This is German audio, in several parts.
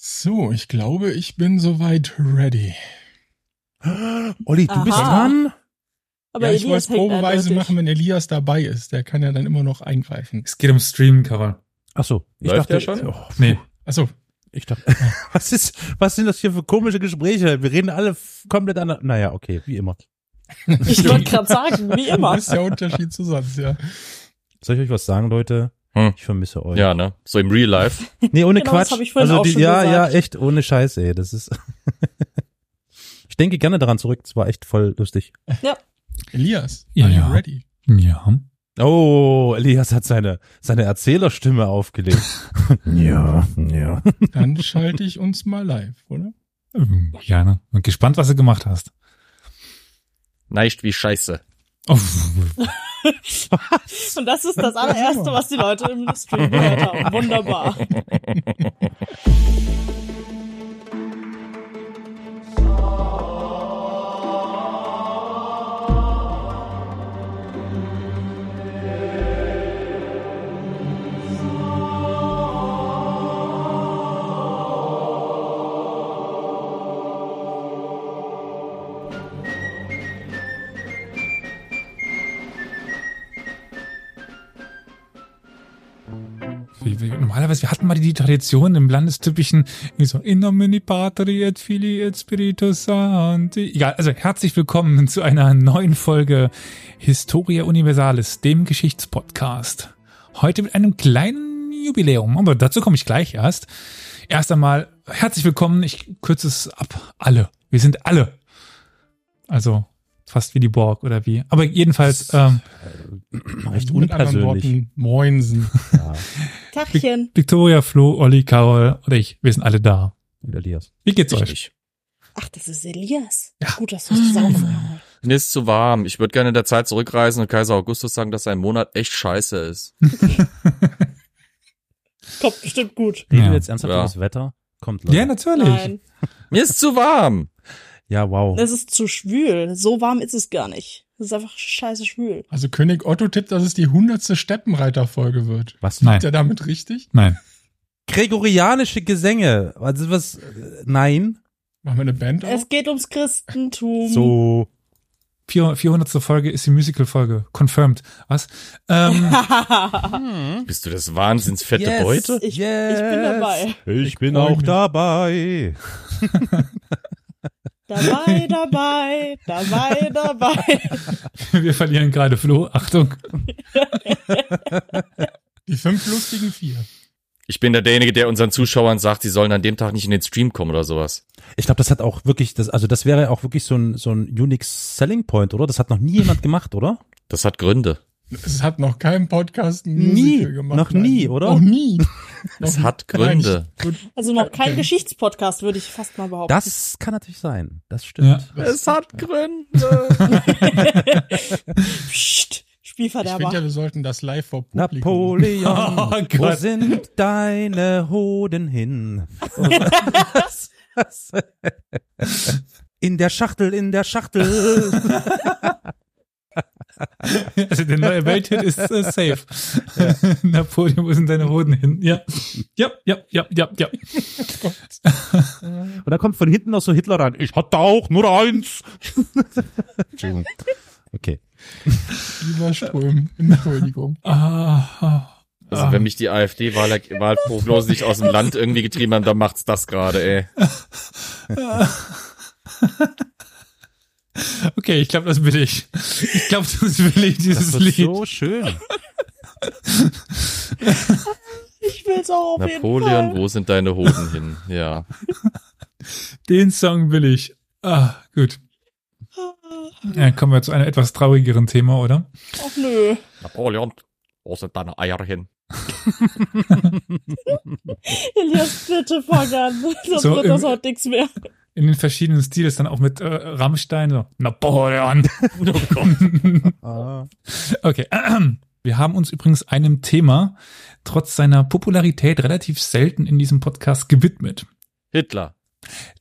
So, ich glaube, ich bin soweit ready. Olli, du Aha. bist dran? Aber ja, ich wollte es probeweise machen, wenn Elias dabei ist. Der kann ja dann immer noch eingreifen. Es geht um Stream, Carol. Ach so, ich Läuft dachte der schon? Oh, Nee. Achso, ich dachte, was ist, was sind das hier für komische Gespräche? Wir reden alle komplett an. Naja, okay, wie immer. Ich wollte gerade sagen, wie immer. das ist der Unterschied zu sonst, ja. Soll ich euch was sagen, Leute? Hm. Ich vermisse euch. Ja, ne? So im Real Life. Nee, ohne Genau, das Quatsch. hab ich vorhin also auch die, schon ja, gesagt. ja, echt ohne Scheiß, ey. Das ist. ich denke gerne daran zurück. Es war echt voll lustig. Elias, Ja, are you ja. ready? Ja. Oh, Elias hat seine seine Erzählerstimme aufgelegt. ja, ja. Dann schalte ich uns mal live, oder? Gerne. Bin gespannt, was du gemacht hast. Neicht wie Scheiße. Oh, Und das ist das allererste, was die Leute im Stream gehört haben. Wunderbar. normalerweise, wir hatten mal die Tradition im landestypischen, wie so, in nomine patri et filii et spiritus sancti. Egal, also herzlich willkommen zu einer neuen Folge Historia Universalis, dem Geschichtspodcast. Heute mit einem kleinen Jubiläum, aber dazu komme ich gleich erst. Erst einmal herzlich willkommen, ich kürze es ab, alle. Wir sind alle. Also fast wie die Borg oder wie. Aber jedenfalls, ähm, Recht unpersönlich. Worten, Moinsen. Ja, Tachchen. Victoria, Flo, Olli, Carol oder ich, wir sind alle da. und Elias. Wie geht's euch? Richtig. Ach, das ist Elias. Ja. Gut, dass du es sagen Mir ist zu warm. Ich würde gerne in der Zeit zurückreisen und Kaiser Augustus sagen, dass sein Monat echt scheiße ist. Kommt bestimmt gut. Reden Ja. wir jetzt ernsthaft Ja. über das Wetter? Kommt, Leute. Ja, natürlich. Nein, Mir ist zu warm. Ja, wow. es ist zu schwül. So warm ist es gar nicht. Es ist einfach scheiße schwül. Also König Otto tippt, dass es die hundertste Steppenreiter-Folge wird. Was? Nein. Ist er damit richtig? Nein. Gregorianische Gesänge. Also was? Nein. Machen wir eine Band auf? Es geht ums Christentum. So. 400. Folge ist die Musical-Folge. Confirmed. Was? Ähm, Bist du das wahnsinns fette Yes. Beute? Ich- ich bin dabei. Ich bin auch mich. dabei. Dabei, dabei, dabei, dabei. wir verlieren gerade Flo. Achtung. Die fünf lustigen vier. Ich bin derjenige, der unseren Zuschauern sagt, sie sollen an dem Tag nicht in den Stream kommen oder sowas. Ich glaube, das hat auch wirklich, das, also das wäre auch wirklich so ein, so ein unique Selling Point, oder? Das hat noch nie jemand gemacht, oder? Das hat Gründe. Es hat noch kein Podcast Nie. Gemacht. Noch nein. nie, oder? Noch nie. Es hat Gründe. Also noch kein Okay. Geschichtspodcast, würde ich fast mal behaupten. Das kann natürlich sein. Das stimmt. Ja. Es hat Gründe. Psst, Ich finde Spielverderber. ja, wir sollten das live vor Publikum. Napoleon, Oh wo sind deine Hoden hin? In der Schachtel, in der Schachtel. Also der neue Welthit ist äh, safe. Napoleon, wo sind deine Hoden hin? Ja. Ja, ja, ja, ja, ja. Und da kommt von hinten noch so Hitler rein. Ich hatte auch nur eins. Entschuldigung. Okay. Lieber Ström. Entschuldigung. Ah, ah. Also wenn mich die AfD-Wahlprognosen nicht aus dem Land irgendwie getrieben haben, dann macht's das gerade, ey. Okay, ich glaube, das will ich. Ich glaube, das will ich, Das dieses wird Lied. so schön. Ich will's auch auf Napoleon, jeden Fall. wo sind deine Hoden hin? Ja. Den Song will ich. Ah, gut. Ja, kommen wir zu einem etwas traurigeren Thema, oder? Ach nö. Napoleon, wo sind deine Eier hin? Elias, bitte fang an. Sonst So, wird das im- heute nichts mehr. In den verschiedenen Stilen dann auch mit äh, Rammstein, so Napoleon. Ah. Okay, wir haben uns übrigens einem Thema trotz seiner Popularität relativ selten in diesem Podcast gewidmet. Hitler.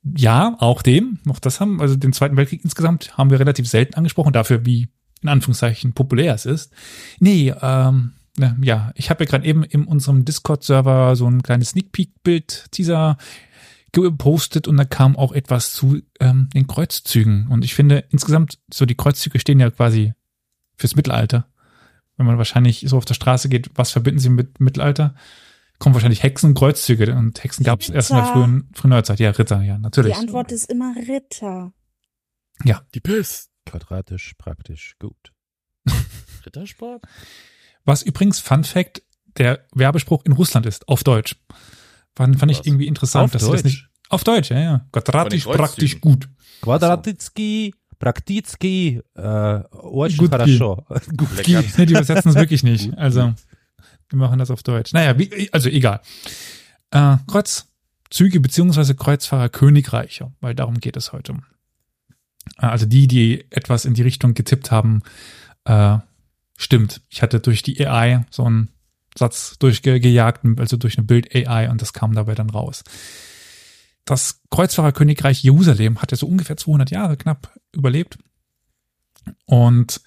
Ja, auch dem, noch das haben, also den Zweiten Weltkrieg insgesamt haben wir relativ selten angesprochen, dafür wie in Anführungszeichen populär es ist. Nee, ähm, na, ja, ich habe ja gerade eben in unserem Discord-Server so ein kleines Sneak Peek-Bild, Teaser gepostet und da kam auch etwas zu ähm, den Kreuzzügen. Und ich finde insgesamt, so die Kreuzzüge stehen ja quasi fürs Mittelalter. Wenn man wahrscheinlich so auf der Straße geht, was verbinden sie mit Mittelalter? Kommen wahrscheinlich Hexen und Kreuzzüge. Und Hexen gab es erst in der frühen, frühen Neuzeit. Ja, Ritter, ja, Die natürlich. Antwort ist immer Ritter. Die Piss. Quadratisch, praktisch, gut. Rittersport? Was übrigens, Fun Fact, der Werbespruch in Russland ist, auf Deutsch. Fand, fand ich Was? irgendwie interessant, Auf dass sie das Deutsch? nicht. Auf Deutsch, ja, ja. Quadratisch, Von den praktisch, Kreuzzügen. gut. Quadratitski, Praktitski, äh, очень Gut хорошо. Lecker. Die, die übersetzen es wirklich nicht. Also, wir machen das auf Deutsch. Naja, wie, also egal. Äh, Kreuzzüge beziehungsweise Kreuzfahrer-Königreiche, weil darum geht es heute. Äh, Also die, die etwas in die Richtung getippt haben, äh, stimmt. Ich hatte durch die AI so einen Satz durchgejagt, also durch eine Bild-AI und das kam dabei dann raus. Das Kreuzfahrerkönigreich Jerusalem hatte so ungefähr 200 Jahre knapp überlebt. Und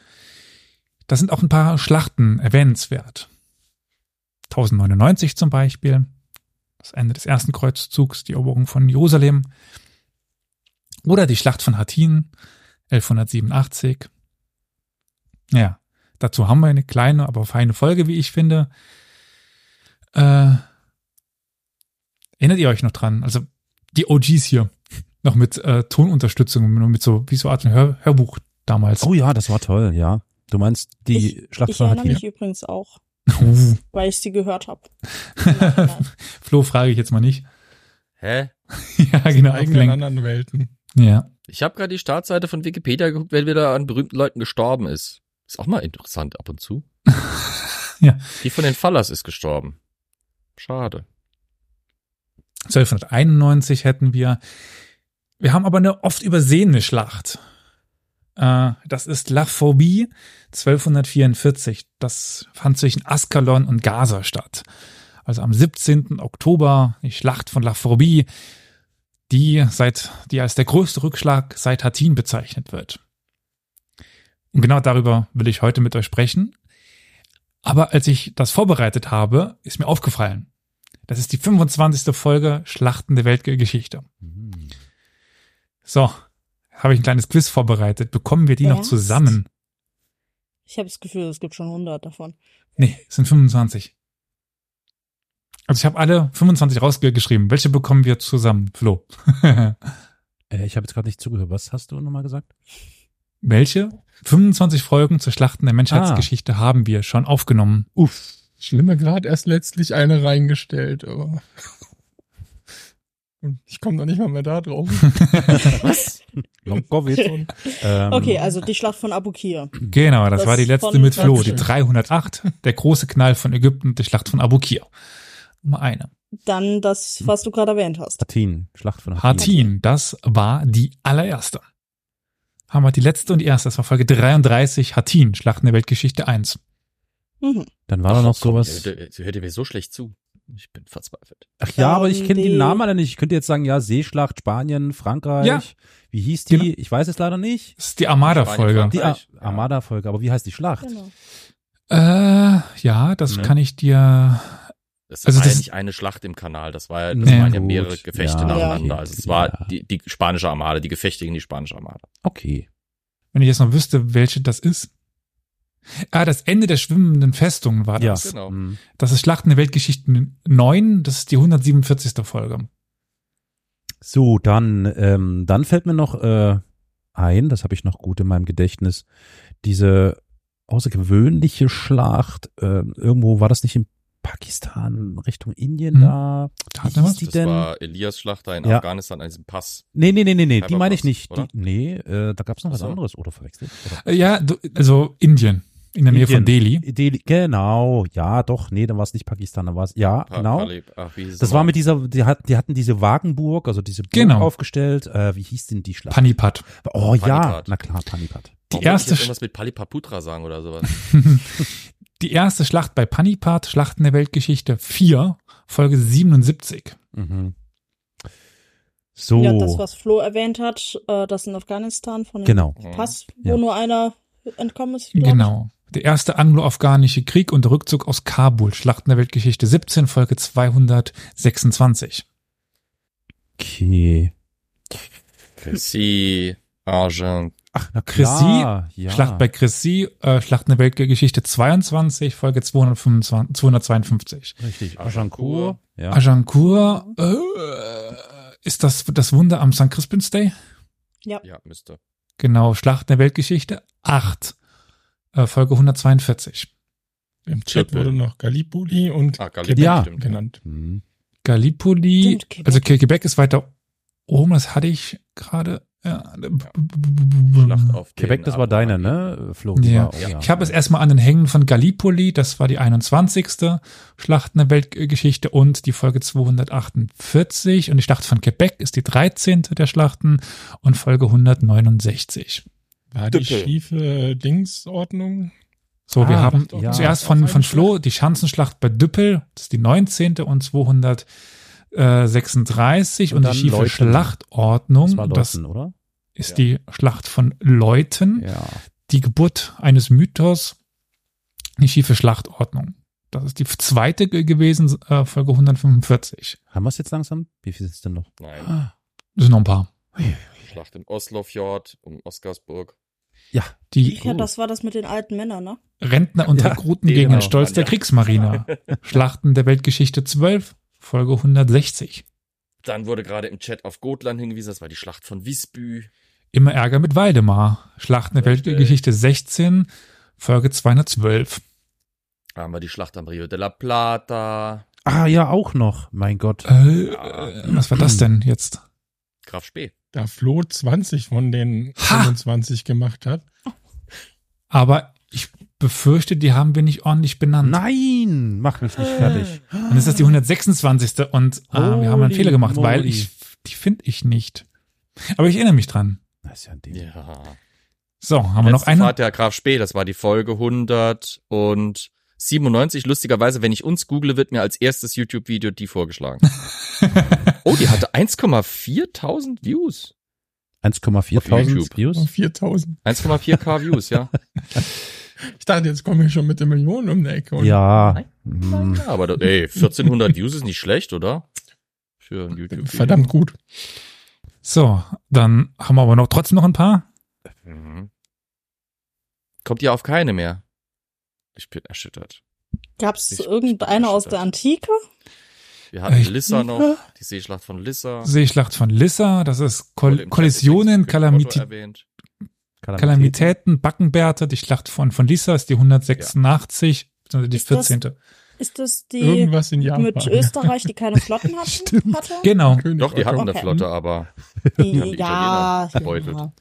da sind auch ein paar Schlachten erwähnenswert. 1099 zum Beispiel, das Ende des ersten Kreuzzugs, die Eroberung von Jerusalem. Oder die Schlacht von Hattin, 1187. Ja, dazu haben wir eine kleine, aber feine Folge, wie ich finde. Äh, erinnert ihr euch noch dran? Also die OGs hier, noch mit äh, Tonunterstützung, nur mit so, wie so Art Hör, Hörbuch damals. Oh ja, das war toll, ja. Du meinst die ich, Schlacht ich von erinnere Hattin? mich übrigens auch, Uh, weil ich sie gehört habe. Flo frage ich jetzt mal nicht. Hä? ja, genau. Abgelenkt. anderen Welten. Ja. Ich habe gerade die Startseite von Wikipedia geguckt, wer wieder an berühmten Leuten gestorben ist. Ist auch mal interessant ab und zu. Ja. Die von den Fallers ist gestorben. Schade. 1291 hätten wir. Wir haben aber eine oft übersehene Schlacht. Äh, das ist La Phobie 1244. Das fand zwischen Askalon und Gaza statt. Also am 17. Oktober die Schlacht von La Phobie, die seit, die als der größte Rückschlag seit Hattin bezeichnet wird. Und genau darüber will ich heute mit euch sprechen. Aber als ich das vorbereitet habe, ist mir aufgefallen, das ist die 25. Folge Schlachten der Weltgeschichte. So, habe ich ein kleines Quiz vorbereitet. Bekommen wir die noch Ernst? zusammen? Ich habe das Gefühl, es gibt schon 100 davon. Nee, es sind 25. Also ich habe alle 25 rausgeschrieben. Welche bekommen wir zusammen, Flo? Äh, ich habe jetzt gerade nicht zugehört. Was hast du nochmal gesagt? Welche 25 Folgen zur Schlachten der Menschheitsgeschichte haben wir schon aufgenommen? Uff. Schlimmer gerade erst letztlich eine reingestellt, aber. Und ich komme noch nicht mal mehr da drauf. Was? Longkowitz. ähm, Okay, also die Schlacht von Abukir. Genau, das, Das war die letzte mit Flo, die Dankeschön. 308, der große Knall von Ägypten, die Schlacht von Abukir. Nummer eine. Dann das, was du gerade erwähnt hast. Hattin, Schlacht von Hattin. Hattin, das war die allererste. Haben wir die letzte und die erste, das war Folge 33, Hattin, Schlachten der Weltgeschichte 1. Mhm. Dann war da noch Komm, sowas. Sie hört, sie hört mir so schlecht zu. Ich bin verzweifelt. Ach ja, aber ich kenne die die- Namen alle nicht. Ich könnte jetzt sagen, ja, Seeschlacht, Spanien, Frankreich. Ja. Wie hieß die? Genau. Ich weiß es leider nicht. Das ist die Armada-Folge. Die Ar Frankreich, ja. Armada-Folge. Aber wie heißt die Schlacht? Genau. Äh, ja, das Ne. kann ich dir. Das Also war das- ja nicht eine Schlacht im Kanal, das war das Nee. waren ja Gut, mehrere Gefechte ja, nacheinander. okay. Also es war Ja. die, die spanische Armade, die Gefechte gegen die spanische Armade. Okay. Wenn ich jetzt noch wüsste, welche das ist. Ah, das Ende der schwimmenden Festung war Ja. das. Genau. Mhm. Das ist Schlachten der Weltgeschichten 9, das ist die 147. Folge. So, dann, ähm, dann fällt mir noch äh, ein, das habe ich noch gut in meinem Gedächtnis, diese außergewöhnliche Schlacht, äh, irgendwo war das nicht in Pakistan, Richtung Indien Hm. da? Wie hieß was? die Das denn? war Elias Schlacht da in Ja. Afghanistan an diesem Pass. Nee, nee, nee, nee, nee, die meine ich nicht. Die, nee, äh, da gab's noch was Ach so. anderes, oder verwechselt? Oder? Äh, Ja, du, also Indien, in der Nähe von Delhi. Delhi. Genau, ja, doch, nee, dann war es nicht Pakistan, dann war es, ja, Pa genau. Ach, Das war mit dieser, die, hat, die hatten diese Wagenburg, also diese Burg Genau. aufgestellt. Äh, wie hieß denn die Schlacht? Panipat. oh ja, Panipat. na klar, Panipat. Die Warum erste ich irgendwas mit Palipaputra sagen oder sowas. Die erste Schlacht bei Panipat, Schlachten der Weltgeschichte 4, Folge 77. Mhm. So, Ja, das, was Flo erwähnt hat, äh, das in Afghanistan von dem genau. Pass, wo Ja. nur einer entkommen ist. glaub ich. Genau. Der erste anglo-afghanische Krieg und der Rückzug aus Kabul, Schlachten der Weltgeschichte 17, Folge 226. Okay. Chrissy, Argent. Ach, na Chrissy, klar. Ja. Schlacht bei Chrissy, äh, Schlacht in der Weltgeschichte 22, Folge 225, 252. Richtig. Agincourt. Agincourt. Ja. Agincourt, äh, ist das das Wunder am St. Crispin's Day? Ja, müsste. Genau, Schlacht in der Weltgeschichte 8, äh, Folge 142. Im Chat wurde noch Gallipoli und Ah, Gallipoli, Ja. stimmt. genannt. Hm. Gallipoli, Stimmt, Quebec. also Quebec ist weiter oben, das hatte ich gerade. Ja. Schlacht auf Quebec, das war deine, ne? Flo, Ja. war- oh, ja. Ich habe es erstmal an den Hängen von Gallipoli, das war die 21. Schlacht in der Weltgeschichte und die Folge 248 und die Schlacht von Quebec ist die 13. der Schlachten und Folge 169. War die Düppel. schiefe Dingsordnung? So, wir Ah, haben ja. zuerst von, von Flo die Schanzenschlacht bei Düppel, das ist die 19. und 236 und, Und die schiefe Leuthen. Schlachtordnung, das war das Lawson, oder? ist Ja. die Schlacht von Leuthen. Ja. die Geburt eines Mythos, die schiefe Schlachtordnung. Das ist die zweite ge- gewesen, äh, Folge 145. Haben wir es jetzt langsam? Wie viel ist es denn noch? Nein. Das sind noch ein paar. Schlacht im Oslofjord, um Oscarsburg. Ja. Die Ja, das war das mit den alten Männern, ne? Rentner und Ja, Rekruten gegen den Stolz der ja. Kriegsmarine. Schlachten der Weltgeschichte 12, Folge 160. Dann wurde gerade im Chat auf Gotland hingewiesen, das war die Schlacht von Visby. Immer Ärger mit Waldemar. Schlachten der Richtig. Weltgeschichte 16, Folge 212. Da haben wir die Schlacht am Rio de la Plata. Ah, ja, auch noch. Mein Gott. Äh, Ja. äh, was war das denn jetzt? Graf Spee. Da Flo 20 von den Ha! 25 gemacht hat. Aber ich befürchte, die haben wir nicht ordentlich benannt. Nein, mach mich nicht fertig. Dann ist das die 126. und äh, wir haben einen Fehler gemacht, weil moly. ich die finde ich nicht. Aber ich erinnere mich dran. Das ist ja ein Ding. Ja. So, haben wir noch Letzte eine? Fahrt der Graf Spee, das war die Folge 197. Lustigerweise, wenn ich uns google, wird mir als erstes YouTube-Video die vorgeschlagen. oh, die hatte 1,4 Views. 1,4 Auf Tausend YouTube. Oh, Views. 4000. 1,4k Views, ja. Ich dachte, jetzt komme ich schon mit der Million um die Ecke. Und Ja. Hm. ja aber ey, 1400 Views ist nicht schlecht, oder? Für ein YouTube-Video. Verdammt gut. So, dann haben wir aber noch trotzdem noch ein paar. Mhm. Kommt ihr auf keine mehr? Ich bin erschüttert. Ich- ich irgendeine aus der Antike? Wir hatten Ich- Lissa noch, die Seeschlacht von Lissa. Seeschlacht von Lissa, das ist Wurde Kol im Kollisionen, erwähnt. Kalamitäten, Backenbärte, die Schlacht von, von Lissa ist die 186, beziehungsweise die Ist das 14. Ist das die Irgendwas in Japan. mit Österreich, die keine Flotten hatten? Stimmt. hatte? Genau. König Doch, die hatten Okay. eine Flotte, aber Die, haben die ja, ja.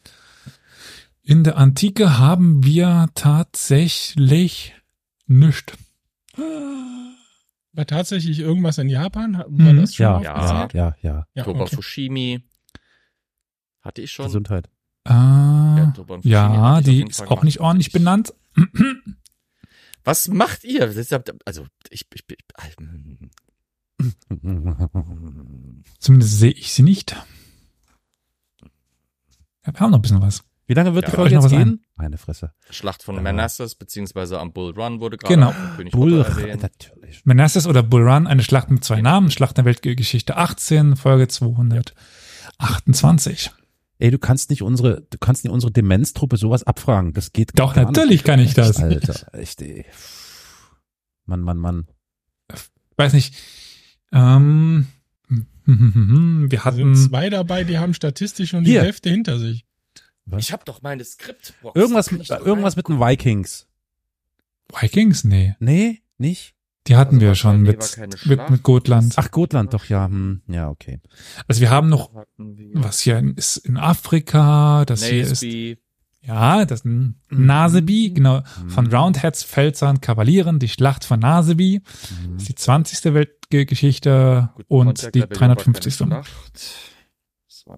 In der Antike haben wir tatsächlich nichts. War tatsächlich irgendwas in Japan? War Mhm. das schon Ja, Ja. ja, ja. Ja, Toba okay. Fushimi hatte ich schon. Gesundheit. Ah, ja, auf die ist Fall auch gemacht. nicht ordentlich benannt. Was macht ihr? Ja- Also, ich, ich, ich Zumindest sehe ich sie nicht. Ja, wir haben noch ein bisschen was. Wie lange wird die Ja, Folge euch noch jetzt was gehen? Meine Fresse. Schlacht von Ja. Manassas, beziehungsweise am Bull Run wurde gerade Genau. von König Bull, erwähnt. natürlich. Manassas oder Bull Run, eine Schlacht mit zwei Namen, Schlacht der Weltgeschichte 18, Folge 228. Ey, du kannst nicht unsere, du kannst nicht unsere Demenztruppe sowas abfragen. Das geht Doch, gar natürlich kann ich das. Nicht. Alter, echt, ey. Mann, Mann, Mann. Weiß nicht. Ähm, wir Da sind hatten zwei dabei, die haben statistisch schon die Hier. Hälfte hinter sich. Was? Ich habe doch meine Skriptbox. Irgendwas mit, irgendwas mit den Vikings. Vikings? Nee. Nee, nicht? Die hatten Also wir schon mit, mit, mit Gotland. Ach, Gotland, doch, ja. Hm, ja, okay. Also wir haben noch, was hier ist in Afrika, das hier ist, Naseby. ja, das ist Naseby, genau, von Roundheads, Pfälzern, Kavalieren, die Schlacht von Naseby, Mhm. das ist die 20. Weltgeschichte Gut, und die Rebellion war keine 350. Schlacht. Das war,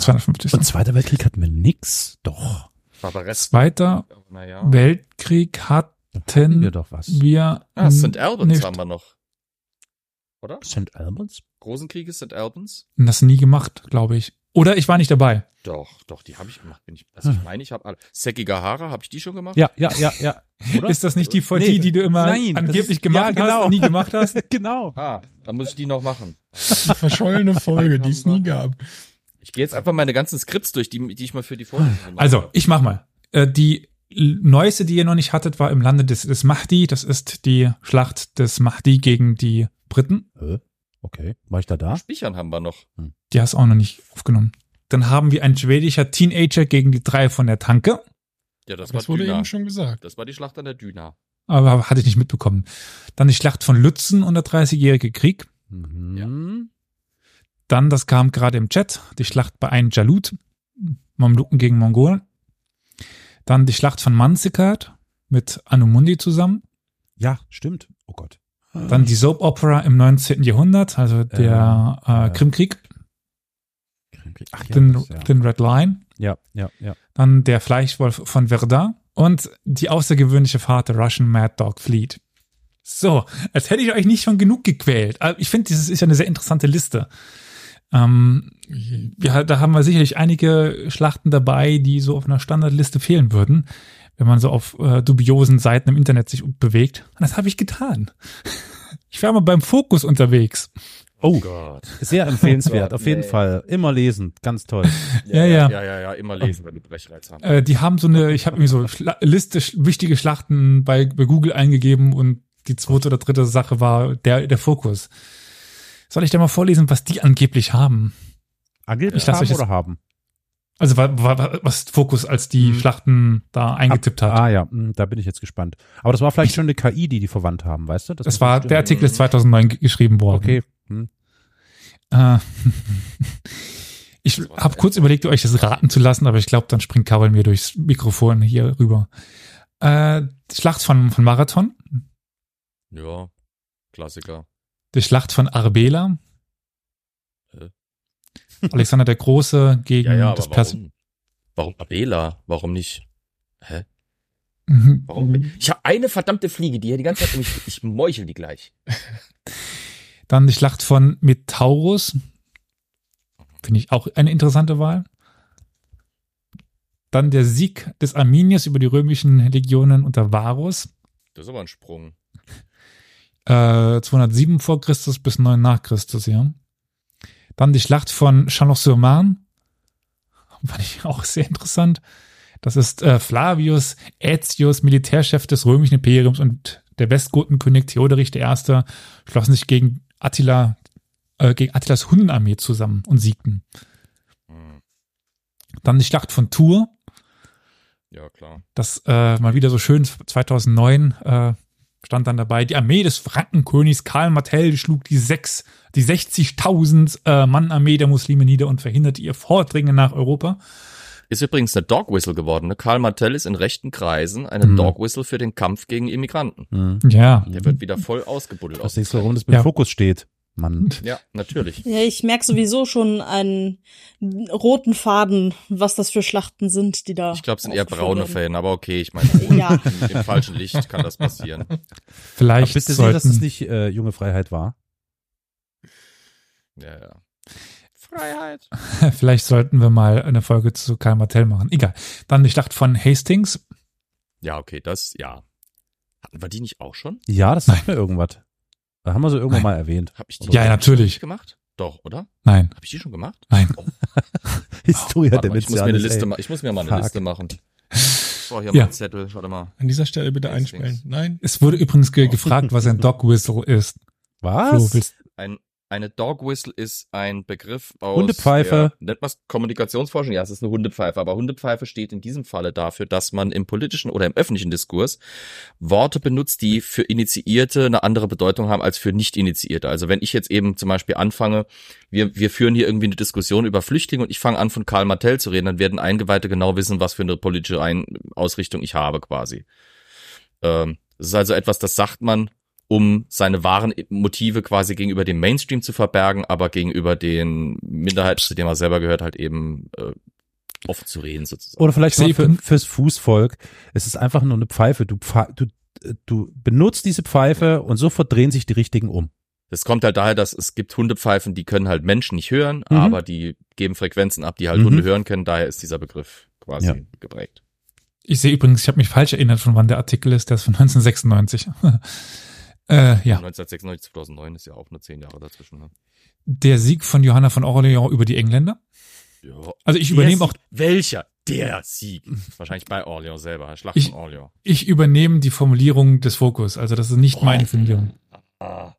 250. Und Zweiter Weltkrieg hatten wir nix. Doch. Barbares. Zweiter Naja. Weltkrieg Hatten hatten wir doch was. wir Ah, St. Albans nicht. haben wir noch. Oder? St. Albans? Großen Krieges St. Albans? das nie gemacht, glaube ich. Oder ich war nicht dabei. Doch, doch, die habe ich gemacht. Bin ich, also ich meine, ich habe alle. Sekigahara, habe ich die schon gemacht? Ja, ja, ja, ja. Oder? Ist das nicht die VT, Nee, die du immer nein, angeblich ist- gemacht ja, genau. hast und nie gemacht hast? genau. Ah, dann muss ich die noch machen. Die verschollene Folge, die es nie gab. Ich gehe jetzt einfach meine ganzen Skripts durch, die, die ich mal für die Vorlesung gemacht Also, habe. ich mach mal. Äh, die neueste, die ihr noch nicht hattet, war im Lande des, des Mahdi. Das ist die Schlacht des Mahdi gegen die Briten. Äh, Okay, war ich da da? Spichern haben wir noch. Die hast du auch noch nicht aufgenommen. Dann haben wir ein schwedischer Teenager gegen die drei von der Tanke. Ja, das, Das war wurde Düna. eben schon gesagt. Das war die Schlacht an der Düna. Aber hatte ich nicht mitbekommen. Dann die Schlacht von Lützen und der Dreißigjährige Krieg. Mhm. Dann, das kam gerade im Chat, die Schlacht bei Ein Jalut, Mamluken gegen Mongolen. Dann die Schlacht von Manzikert mit Anumundi zusammen. Ja, stimmt. Oh Gott. Dann die Soap Opera im 19. Jahrhundert, also der äh, äh, Krimkrieg, Ach ja, den, das, ja. den Red Line. ja, ja, ja. Dann der Fleischwolf von Verdun und die außergewöhnliche Fahrt der Russian Mad Dog Fleet. So, als hätte ich euch nicht schon genug gequält. Aber Ich finde, dieses ist ja eine sehr interessante Liste. Ähm, ja, da haben wir sicherlich einige Schlachten dabei, die so auf einer Standardliste fehlen würden, wenn man so auf äh, dubiosen Seiten im Internet sich bewegt. Und das habe ich getan. Ich war mal beim Fokus unterwegs. Oh, Gott. sehr empfehlenswert, Gott, auf jeden nee. Fall. Immer lesen, ganz toll. Ja, ja. Ja, ja, ja, immer lesen, wenn du Brechreiz haben. Äh, die haben so eine, ich habe irgendwie so Schla Liste sch wichtige Schlachten bei, bei Google eingegeben und die zweite oder dritte Sache war der, der Fokus. Soll ich da mal vorlesen, was die angeblich haben? Angeblich haben euch das- oder haben? Also wa- wa- was Fokus als die Hm. Schlachten da eingetippt hat. Ah ja, hm, da bin ich jetzt gespannt. Aber das war vielleicht schon eine KI, die die verwandt haben, weißt du? das muss war, der. Artikel ist 2009 ge- geschrieben worden. Okay. Hm. Äh, ich habe kurz überlegt, euch das raten zu lassen, aber ich glaube, dann springt Karol mir durchs Mikrofon hier rüber. Äh, Schlacht von, von Marathon, Ja, Klassiker. Die Schlacht von Arbela, Äh. Alexander der Große gegen Ja, ja, das Pers warum? Warum Abela? Warum nicht? Hä? Mhm. Warum? Ich habe eine verdammte Fliege, die hier die ganze Zeit mich, ich meuchel die gleich. Dann die Schlacht von Metaurus. Finde ich auch eine interessante Wahl. Dann der Sieg des Arminius über die römischen Legionen unter Varus. Das ist aber ein Sprung. Äh, 207 vor Christus bis 9 nach Christus, ja. Dann die Schlacht von Chalon-sur-Marne. Fand ich auch sehr interessant. Das ist äh, Flavius Aetius, Militärchef des römischen Imperiums und der Westgotenkönig Theoderich I. schlossen sich gegen Attila, äh, gegen Attilas Hundenarmee zusammen und siegten. Hm, Dann die Schlacht von Tours. Ja, klar. Das äh, mal wieder so schön 2009 äh, stand dann dabei. Die Armee des Frankenkönigs Karl Martell schlug die sechs, die 60.000 äh, Mann Armee der Muslime nieder und verhinderte ihr Vordringen nach Europa. Ist übrigens eine Dog Whistle geworden. Ne? Karl Martell ist in rechten Kreisen eine Hm. Dog Whistle für den Kampf gegen Immigranten. Hm. Ja, Der wird wieder voll ausgebuddelt. Was denkst du, warum das mit Ja. Fokus steht? Mann. Ja, natürlich. Ja, ich merke sowieso schon einen roten Faden, was das für Schlachten sind, die da. Ich glaube, es sind eher braune. Fan, aber okay, ich meine, Ja. im, im falschen Licht kann das passieren. Aber vielleicht bist du sicher, dass es nicht äh, junge Freiheit war? Ja, ja. Freiheit. vielleicht sollten wir mal eine Folge zu Karl Martell machen. Egal. Dann die Schlacht von Hastings. Ja, okay, das, ja. Hatten wir die nicht auch schon? Ja, das sagt mir irgendwas. Da haben wir so irgendwann Nein. mal erwähnt. Hab ich die Ja, natürlich. nicht gemacht? Doch, oder? Nein, Habe ich die schon gemacht? nein. Historia Warte mal, ich muss mir eine Liste ey. machen. Ich muss mir mal eine Fuck. Liste machen. Oh, hier Ja. mal Zettel, warte mal. An dieser Stelle bitte einspielen. Nein. Es wurde übrigens ge gefragt, was ein Dog Whistle ist. Flo, Was? willst, Ein, eine Dog Whistle ist ein Begriff aus Hundepfeife. Der, nennt man Kommunikationsforschung? Ja, es ist eine Hundepfeife, aber Hundepfeife steht in diesem Falle dafür, dass man im politischen oder im öffentlichen Diskurs Worte benutzt, die für Initiierte eine andere Bedeutung haben als für Nicht-Initiierte. Also wenn ich jetzt eben zum Beispiel anfange, wir, wir führen hier irgendwie eine Diskussion über Flüchtlinge und ich fange an von Karl Martell zu reden, dann werden Eingeweihte genau wissen, was für eine politische Ein Ausrichtung ich habe quasi. Ähm, das ist also etwas, das sagt man, um seine wahren Motive quasi gegenüber dem Mainstream zu verbergen, aber gegenüber den Minderheiten, zu denen man selber gehört, halt eben äh, offen zu reden sozusagen. Oder vielleicht für, fürs Fußvolk. Es ist einfach nur eine Pfeife. Du, du, du benutzt diese Pfeife und sofort drehen sich die richtigen um. Das kommt halt daher, dass es gibt Hundepfeifen, die können halt Menschen nicht hören, Mhm. aber die geben Frequenzen ab, die halt Mhm. Hunde hören können. Daher ist dieser Begriff quasi Ja. geprägt. Ich sehe übrigens, ich habe mich falsch erinnert, von wann der Artikel ist. Der ist von 1996. äh, ja. 1996, 2009 ist ja auch nur zehn Jahre dazwischen. Ne? Der Sieg von Johanna von Orleans über die Engländer. Ja. Also ich übernehme auch. Welcher? Der Sieg. Wahrscheinlich bei Orleans selber, Schlacht Ich- von Orleans. ich übernehme die Formulierung des Fokus. Also das ist nicht Oh. meine Formulierung. Ah.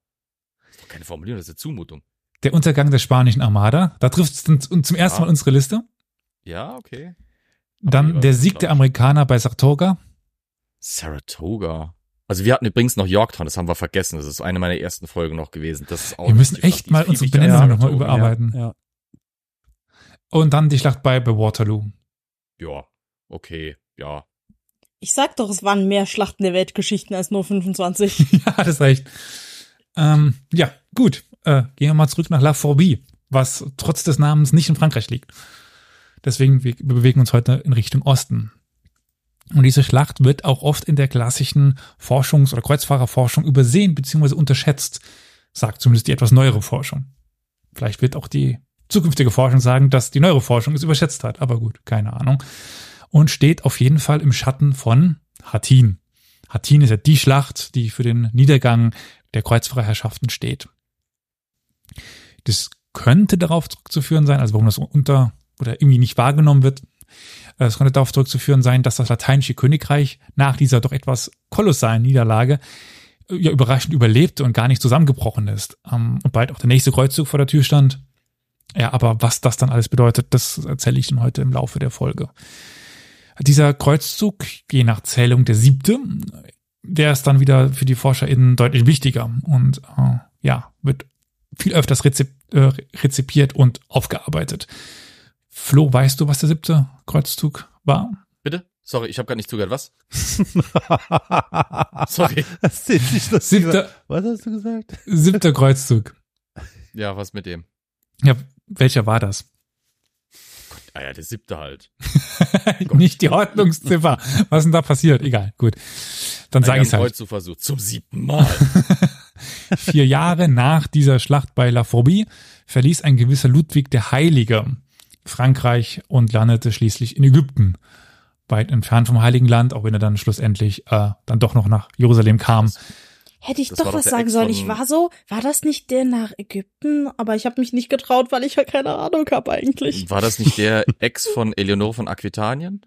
Das ist doch keine Formulierung, das ist eine Zumutung. Der Untergang der spanischen Armada. Da trifft es dann zum ersten Ja. Mal unsere Liste. Ja, okay. Dann der Sieg der. Amerikaner bei Saratoga. Saratoga. Also wir hatten übrigens noch Yorktown, das haben wir vergessen. Das ist eine meiner ersten Folgen noch gewesen. Das ist auch Wir müssen Schlacht, echt mal unsere Benennung nochmal überarbeiten. Ja. Und dann die Schlacht bei, bei Waterloo. Ja, okay, ja. Ich sag doch, es waren mehr Schlachten der Weltgeschichten als nur 25. ja, das ist recht. Ähm, ja, gut. Äh, gehen wir mal zurück nach La Forbie, was trotz des Namens nicht in Frankreich liegt. Deswegen, wir bewegen uns heute in Richtung Osten. Und diese Schlacht wird auch oft in der klassischen Forschungs- oder Kreuzfahrerforschung übersehen bzw. unterschätzt, sagt zumindest die etwas neuere Forschung. Vielleicht wird auch die zukünftige Forschung sagen, dass die neuere Forschung es überschätzt hat, aber gut, keine Ahnung. Und steht auf jeden Fall im Schatten von Hattin. Hattin ist ja die Schlacht, die für den Niedergang der Kreuzfahrerherrschaften steht. Das könnte darauf zurückzuführen sein, also warum das unter oder irgendwie nicht wahrgenommen wird. Es könnte darauf zurückzuführen sein, dass das lateinische Königreich nach dieser doch etwas kolossalen Niederlage äh, ja überraschend überlebte und gar nicht zusammengebrochen ist. Ähm, Und bald auch der nächste Kreuzzug vor der Tür stand. Ja, aber was das dann alles bedeutet, das erzähle ich dann heute im Laufe der Folge. Dieser Kreuzzug, je nach Zählung der siebte, der ist dann wieder für die ForscherInnen deutlich wichtiger und äh, ja, wird viel öfters rezip äh, rezipiert und aufgearbeitet. Flo, weißt du, was der siebte Kreuzzug war? Bitte? Sorry, ich habe gar nicht zugehört. Was? Sorry. Das ist nicht das Siebter, Was hast du gesagt? siebter Kreuzzug. Ja, was mit dem? Ja, welcher war das? Ah ja, der siebte halt. Nicht die Ordnungsziffer. Was ist denn da passiert? Egal, gut. Dann sage ich halt. Kreuz zu versucht. Zum siebten Mal. Vier Jahre nach dieser Schlacht bei La Forbie verließ ein gewisser Ludwig der Heilige Frankreich und landete schließlich in Ägypten. Weit entfernt vom Heiligen Land, auch wenn er dann schlussendlich äh, dann doch noch nach Jerusalem kam. Hätte ich doch was sagen sollen. Ich war so, war das nicht der nach Ägypten? Aber ich habe mich nicht getraut, weil ich ja keine Ahnung habe eigentlich. War das nicht der Ex von Eleonore von Aquitanien?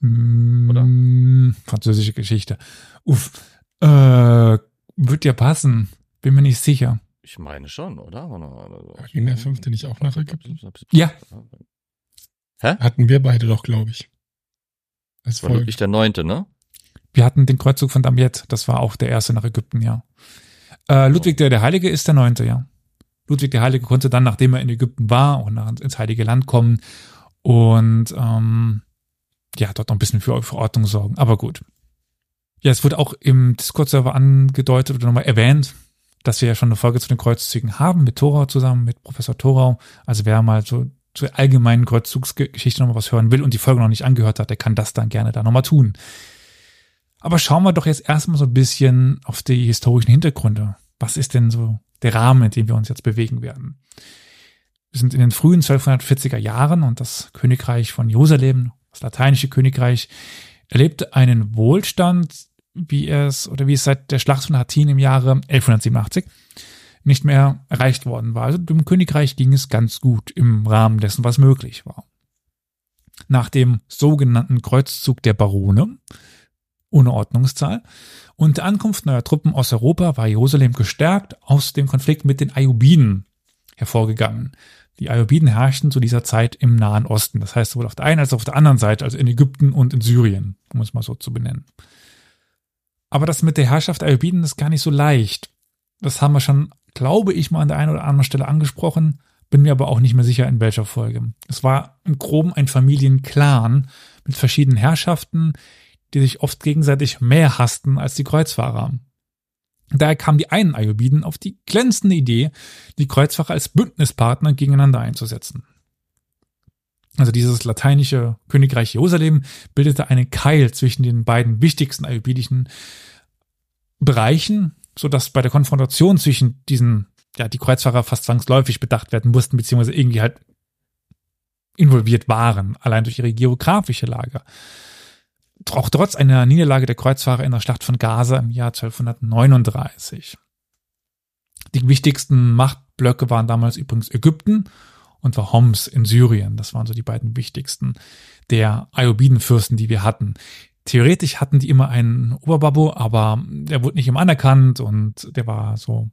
Mm, Französische Geschichte. Uff. Äh, wird dir passen. Bin mir nicht sicher. Ich meine schon, oder? Ging der fünfte nicht auch nach Ägypten? Ja. Hatten wir beide doch, glaube ich. Das war wirklich der neunte, ne? Wir hatten den Kreuzzug von Damiette. Das war auch der erste nach Ägypten, ja. Äh, Ludwig der, der Heilige ist der neunte, ja. Ludwig der Heilige konnte dann, nachdem er in Ägypten war und nach, ins Heilige Land kommen und ähm, ja, dort noch ein bisschen für, für Ordnung sorgen. Aber gut. Ja, es wurde auch im Discord-Server angedeutet oder nochmal erwähnt, dass wir ja schon eine Folge zu den Kreuzzügen haben, mit Thorau zusammen, mit Professor Thorau. Also wer mal so zur allgemeinen Kreuzzugsgeschichte nochmal was hören will und die Folge noch nicht angehört hat, der kann das dann gerne da nochmal tun. Aber schauen wir doch jetzt erstmal so ein bisschen auf die historischen Hintergründe. Was ist denn so der Rahmen, in dem wir uns jetzt bewegen werden? Wir sind in den frühen 1240er Jahren und das Königreich von Jerusalem, das lateinische Königreich, erlebte einen Wohlstand, wie es oder wie es seit der Schlacht von Hattin im Jahre 1187 nicht mehr erreicht worden war. Also dem Königreich ging es ganz gut im Rahmen dessen, was möglich war. Nach dem sogenannten Kreuzzug der Barone ohne Ordnungszahl. Und der Ankunft neuer Truppen aus Europa war Jerusalem gestärkt aus dem Konflikt mit den Ayubiden hervorgegangen. Die Ayubiden herrschten zu dieser Zeit im Nahen Osten. Das heißt sowohl auf der einen als auch auf der anderen Seite, also in Ägypten und in Syrien, um es mal so zu benennen. Aber das mit der Herrschaft Ayubiden ist gar nicht so leicht. Das haben wir schon, glaube ich, mal an der einen oder anderen Stelle angesprochen, bin mir aber auch nicht mehr sicher, in welcher Folge. Es war im Groben ein Familienclan mit verschiedenen Herrschaften, die sich oft gegenseitig mehr hassten als die Kreuzfahrer. Daher kamen die einen Ayubiden auf die glänzende Idee, die Kreuzfahrer als Bündnispartner gegeneinander einzusetzen. Also dieses lateinische Königreich Jerusalem bildete einen Keil zwischen den beiden wichtigsten ayubidischen Bereichen, so dass bei der Konfrontation zwischen diesen, ja, die Kreuzfahrer fast zwangsläufig bedacht werden mussten, beziehungsweise irgendwie halt involviert waren, allein durch ihre geografische Lage. Auch trotz einer Niederlage der Kreuzfahrer in der Schlacht von Gaza im Jahr 1239. Die wichtigsten Machtblöcke waren damals übrigens Ägypten und war Homs in Syrien. Das waren so die beiden wichtigsten der Ayubidenfürsten, die wir hatten. Theoretisch hatten die immer einen Oberbabo, aber der wurde nicht immer anerkannt und der war so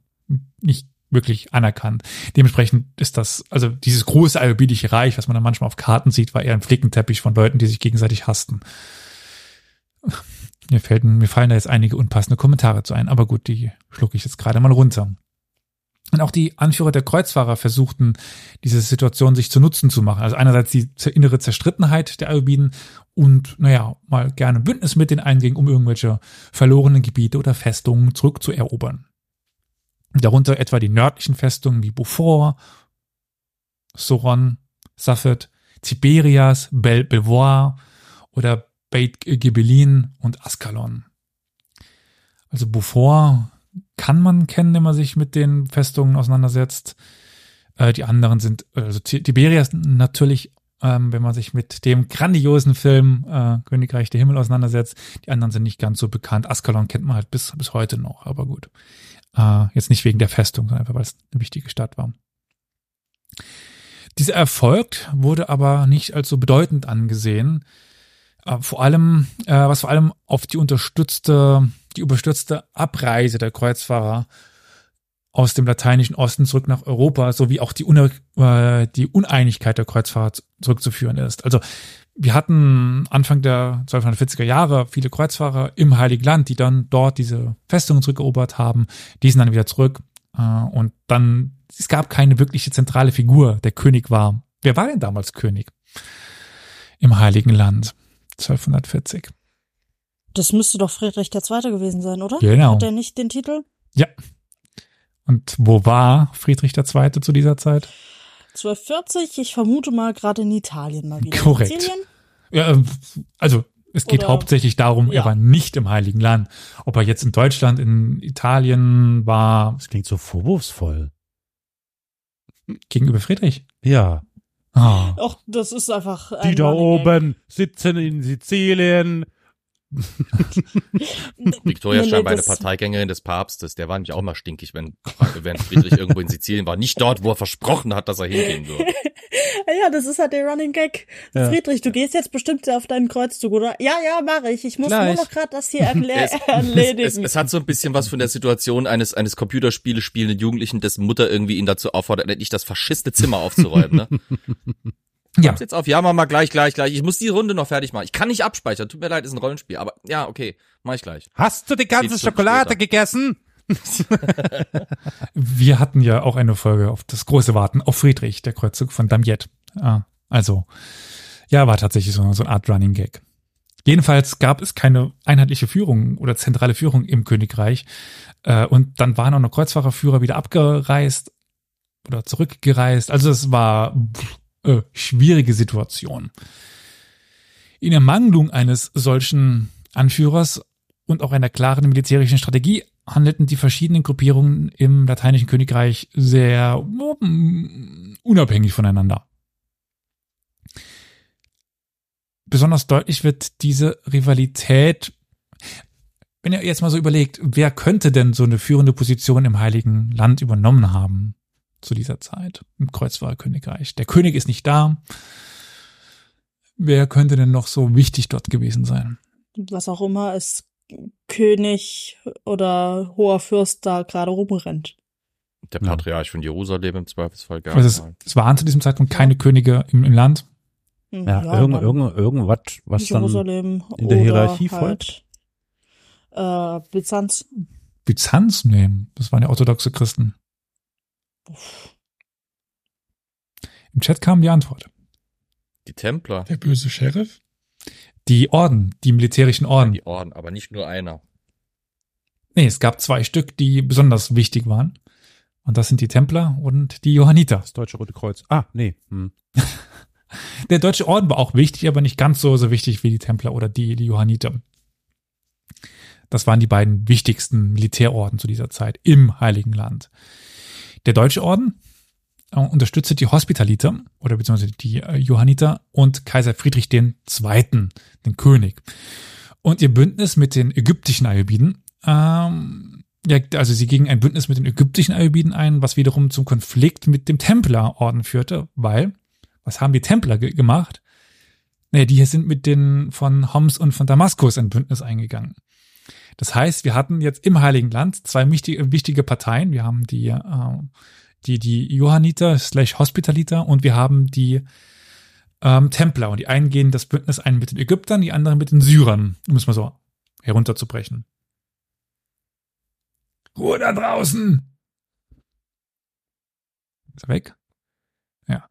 nicht wirklich anerkannt. Dementsprechend ist das, also dieses große ayubidische Reich, was man dann manchmal auf Karten sieht, war eher ein Flickenteppich von Leuten, die sich gegenseitig hassten. Mir, fällt, mir fallen da jetzt einige unpassende Kommentare zu ein, aber gut, die schlucke ich jetzt gerade mal runter. Und auch die Anführer der Kreuzfahrer versuchten, diese Situation sich zu Nutzen zu machen. Also einerseits die innere Zerstrittenheit der Ayubiden und, naja, mal gerne Bündnis mit denen einging, um irgendwelche verlorenen Gebiete oder Festungen zurückzuerobern. Darunter etwa die nördlichen Festungen wie Beaufort, Soron, Safed, Tiberias, Bel Belvoir oder Beit Ghibellin und Askalon. Also Beaufort kann man kennen, wenn man sich mit den Festungen auseinandersetzt. Äh, die anderen sind, also Tiberias natürlich, ähm, wenn man sich mit dem grandiosen Film äh, Königreich der Himmel auseinandersetzt. Die anderen sind nicht ganz so bekannt. Askalon kennt man halt bis, bis heute noch, aber gut. Äh, jetzt nicht wegen der Festung, sondern einfach, weil es eine wichtige Stadt war. Dieser Erfolg wurde aber nicht als so bedeutend angesehen. Äh, vor allem, äh, was vor allem auf die unterstützte, die überstürzte Abreise der Kreuzfahrer aus dem lateinischen Osten zurück nach Europa sowie auch die, Une äh, die Uneinigkeit der Kreuzfahrer zurückzuführen ist. Also wir hatten Anfang der 1240er Jahre viele Kreuzfahrer im Heiligen Land, die dann dort diese Festungen zurückerobert haben, die sind dann wieder zurück äh, und dann, es gab keine wirkliche zentrale Figur, der König war. Wer war denn damals König im Heiligen Land 1240? Das müsste doch Friedrich II. gewesen sein, oder? Genau. Hat er nicht den Titel? Ja. Und wo war Friedrich II. zu dieser Zeit? 1240, ich vermute mal gerade in Italien mal wieder. Korrekt. Sizilien? Ja, äh, also es geht Oder- hauptsächlich darum, er Ja. war nicht im Heiligen Land. Ob er jetzt in Deutschland, in Italien war, Das klingt so vorwurfsvoll. gegenüber Friedrich. Ja. Ah. Och, das ist einfach ein Die da oben sitzen in Sizilien. Victoria nee, scheinbar eine Parteigängerin des Papstes. Der war nämlich auch mal stinkig, wenn, wenn Friedrich irgendwo in Sizilien war. Nicht dort, wo er versprochen hat, dass er hingehen würde. Ja, das ist halt der Running Gag. Ja. Friedrich, du gehst jetzt bestimmt auf deinen Kreuzzug, oder? Ja, ja, mache ich. Ich muss Gleich. nur noch gerade das hier erklä- Es, es, erledigen. es hat so ein bisschen was von der Situation eines, eines Computerspiele spielenden Jugendlichen, dessen Mutter irgendwie ihn dazu auffordert, endlich das faschiste Zimmer aufzuräumen. Ne? Ja, Kommst jetzt auf, ja, Mama, gleich, gleich, gleich. Ich muss die Runde noch fertig machen. Ich kann nicht abspeichern. Tut mir leid, ist ein Rollenspiel. Aber ja, okay, mach ich gleich. Hast du die ganze Schokolade später. gegessen? wir hatten ja auch eine Folge auf das große Warten auf Friedrich, der Kreuzzug von Damiette. Ah, also, ja, war tatsächlich so, so eine Art Running Gag. Jedenfalls gab es keine einheitliche Führung oder zentrale Führung im Königreich. Äh, und dann waren auch noch Kreuzfahrerführer wieder abgereist oder zurückgereist. Also es war pff, äh, schwierige Situation. In Ermangelung eines solchen Anführers und auch einer klaren militärischen Strategie handelten die verschiedenen Gruppierungen im lateinischen Königreich sehr mm, unabhängig voneinander. Besonders deutlich wird diese Rivalität, wenn ihr jetzt mal so überlegt, wer könnte denn so eine führende Position im Heiligen Land übernommen haben zu dieser Zeit im Kreuzfahrerkönigreich? Der König ist nicht da. Wer könnte denn noch so wichtig dort gewesen sein? Was auch immer es König oder hoher Fürst da gerade rumrennt. Der Ja. Patriarch von Jerusalem im Zweifelsfall. Ja, Also es, es waren zu diesem Zeitpunkt keine Könige im, im Land. Hm, Ja, irgend, dann irgend, irgendwas, was dann Jerusalem in der Hierarchie halt, äh, Byzanz. Byzanz? Nee, das waren ja orthodoxe Christen. Im Chat kam die Antwort. Die Templer, Der böse Sheriff? Die Orden, die militärischen Orden. die Orden, aber nicht nur einer. Nee, es gab zwei Stück, die besonders wichtig waren. Und das sind die Templer und die Johanniter. das Deutsche Rote Kreuz. Ah, nee. Hm. Der deutsche Orden war auch wichtig, aber nicht ganz so, so wichtig wie die Templer oder die, die Johanniter. Das waren die beiden wichtigsten Militärorden zu dieser Zeit im Heiligen Land. Der Deutsche Orden äh, unterstützte die Hospitaliter oder beziehungsweise die äh, Johanniter und Kaiser Friedrich II., den König. Und ihr Bündnis mit den ägyptischen Ayubiden, ähm, ja, also sie gingen ein Bündnis mit den ägyptischen Ayubiden ein, was wiederum zum Konflikt mit dem Templerorden führte, weil, was haben die Templer ge gemacht? Naja, die hier sind mit den von Homs und von Damaskus ein Bündnis eingegangen. Das heißt, wir hatten jetzt im Heiligen Land zwei wichtige, wichtige Parteien. Wir haben die, äh, die, die Johanniter slash Hospitaliter und wir haben die ähm, Templer. Und die einen gehen das Bündnis ein mit den Ägyptern, die anderen mit den Syrern, um es mal so herunterzubrechen. Ruhe da draußen! Ist er weg? Ja.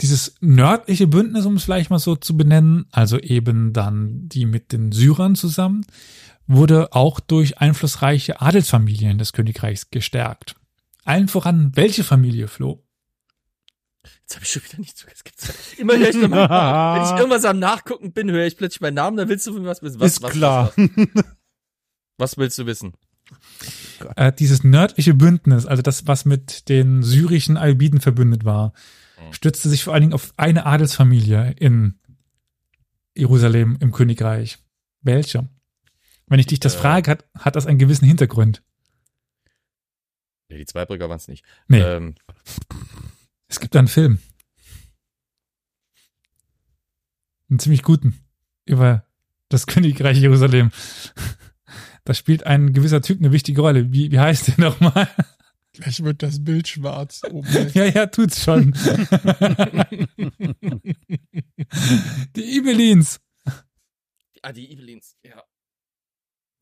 Dieses nördliche Bündnis, um es vielleicht mal so zu benennen, also eben dann die mit den Syrern zusammen, wurde auch durch einflussreiche Adelsfamilien des Königreichs gestärkt. Allen voran, welche Familie, Flo? Jetzt habe ich schon wieder nicht zugehört. Immer höre ich nochmal, wenn ich irgendwas am Nachgucken bin, höre ich plötzlich meinen Namen, dann willst du von mir was wissen. Was, Ist was, klar. Was, was, was willst du wissen? Äh, dieses nördliche Bündnis, also das, was mit den syrischen Albiden verbündet war. Stützte sich vor allen Dingen auf eine Adelsfamilie in Jerusalem im Königreich. Welche? Wenn ich dich das Äh. frage, hat, hat das einen gewissen Hintergrund. Nee, die Zweibrücker waren es nicht. Nee, Ähm, es gibt einen Film. Einen ziemlich guten. Über das Königreich Jerusalem. Da spielt ein gewisser Typ eine wichtige Rolle. Wie, wie heißt der nochmal? Gleich wird das Bild schwarz oben. Ja, ja, tut's schon. Die Ibelins. ah, die Ibelins, ja.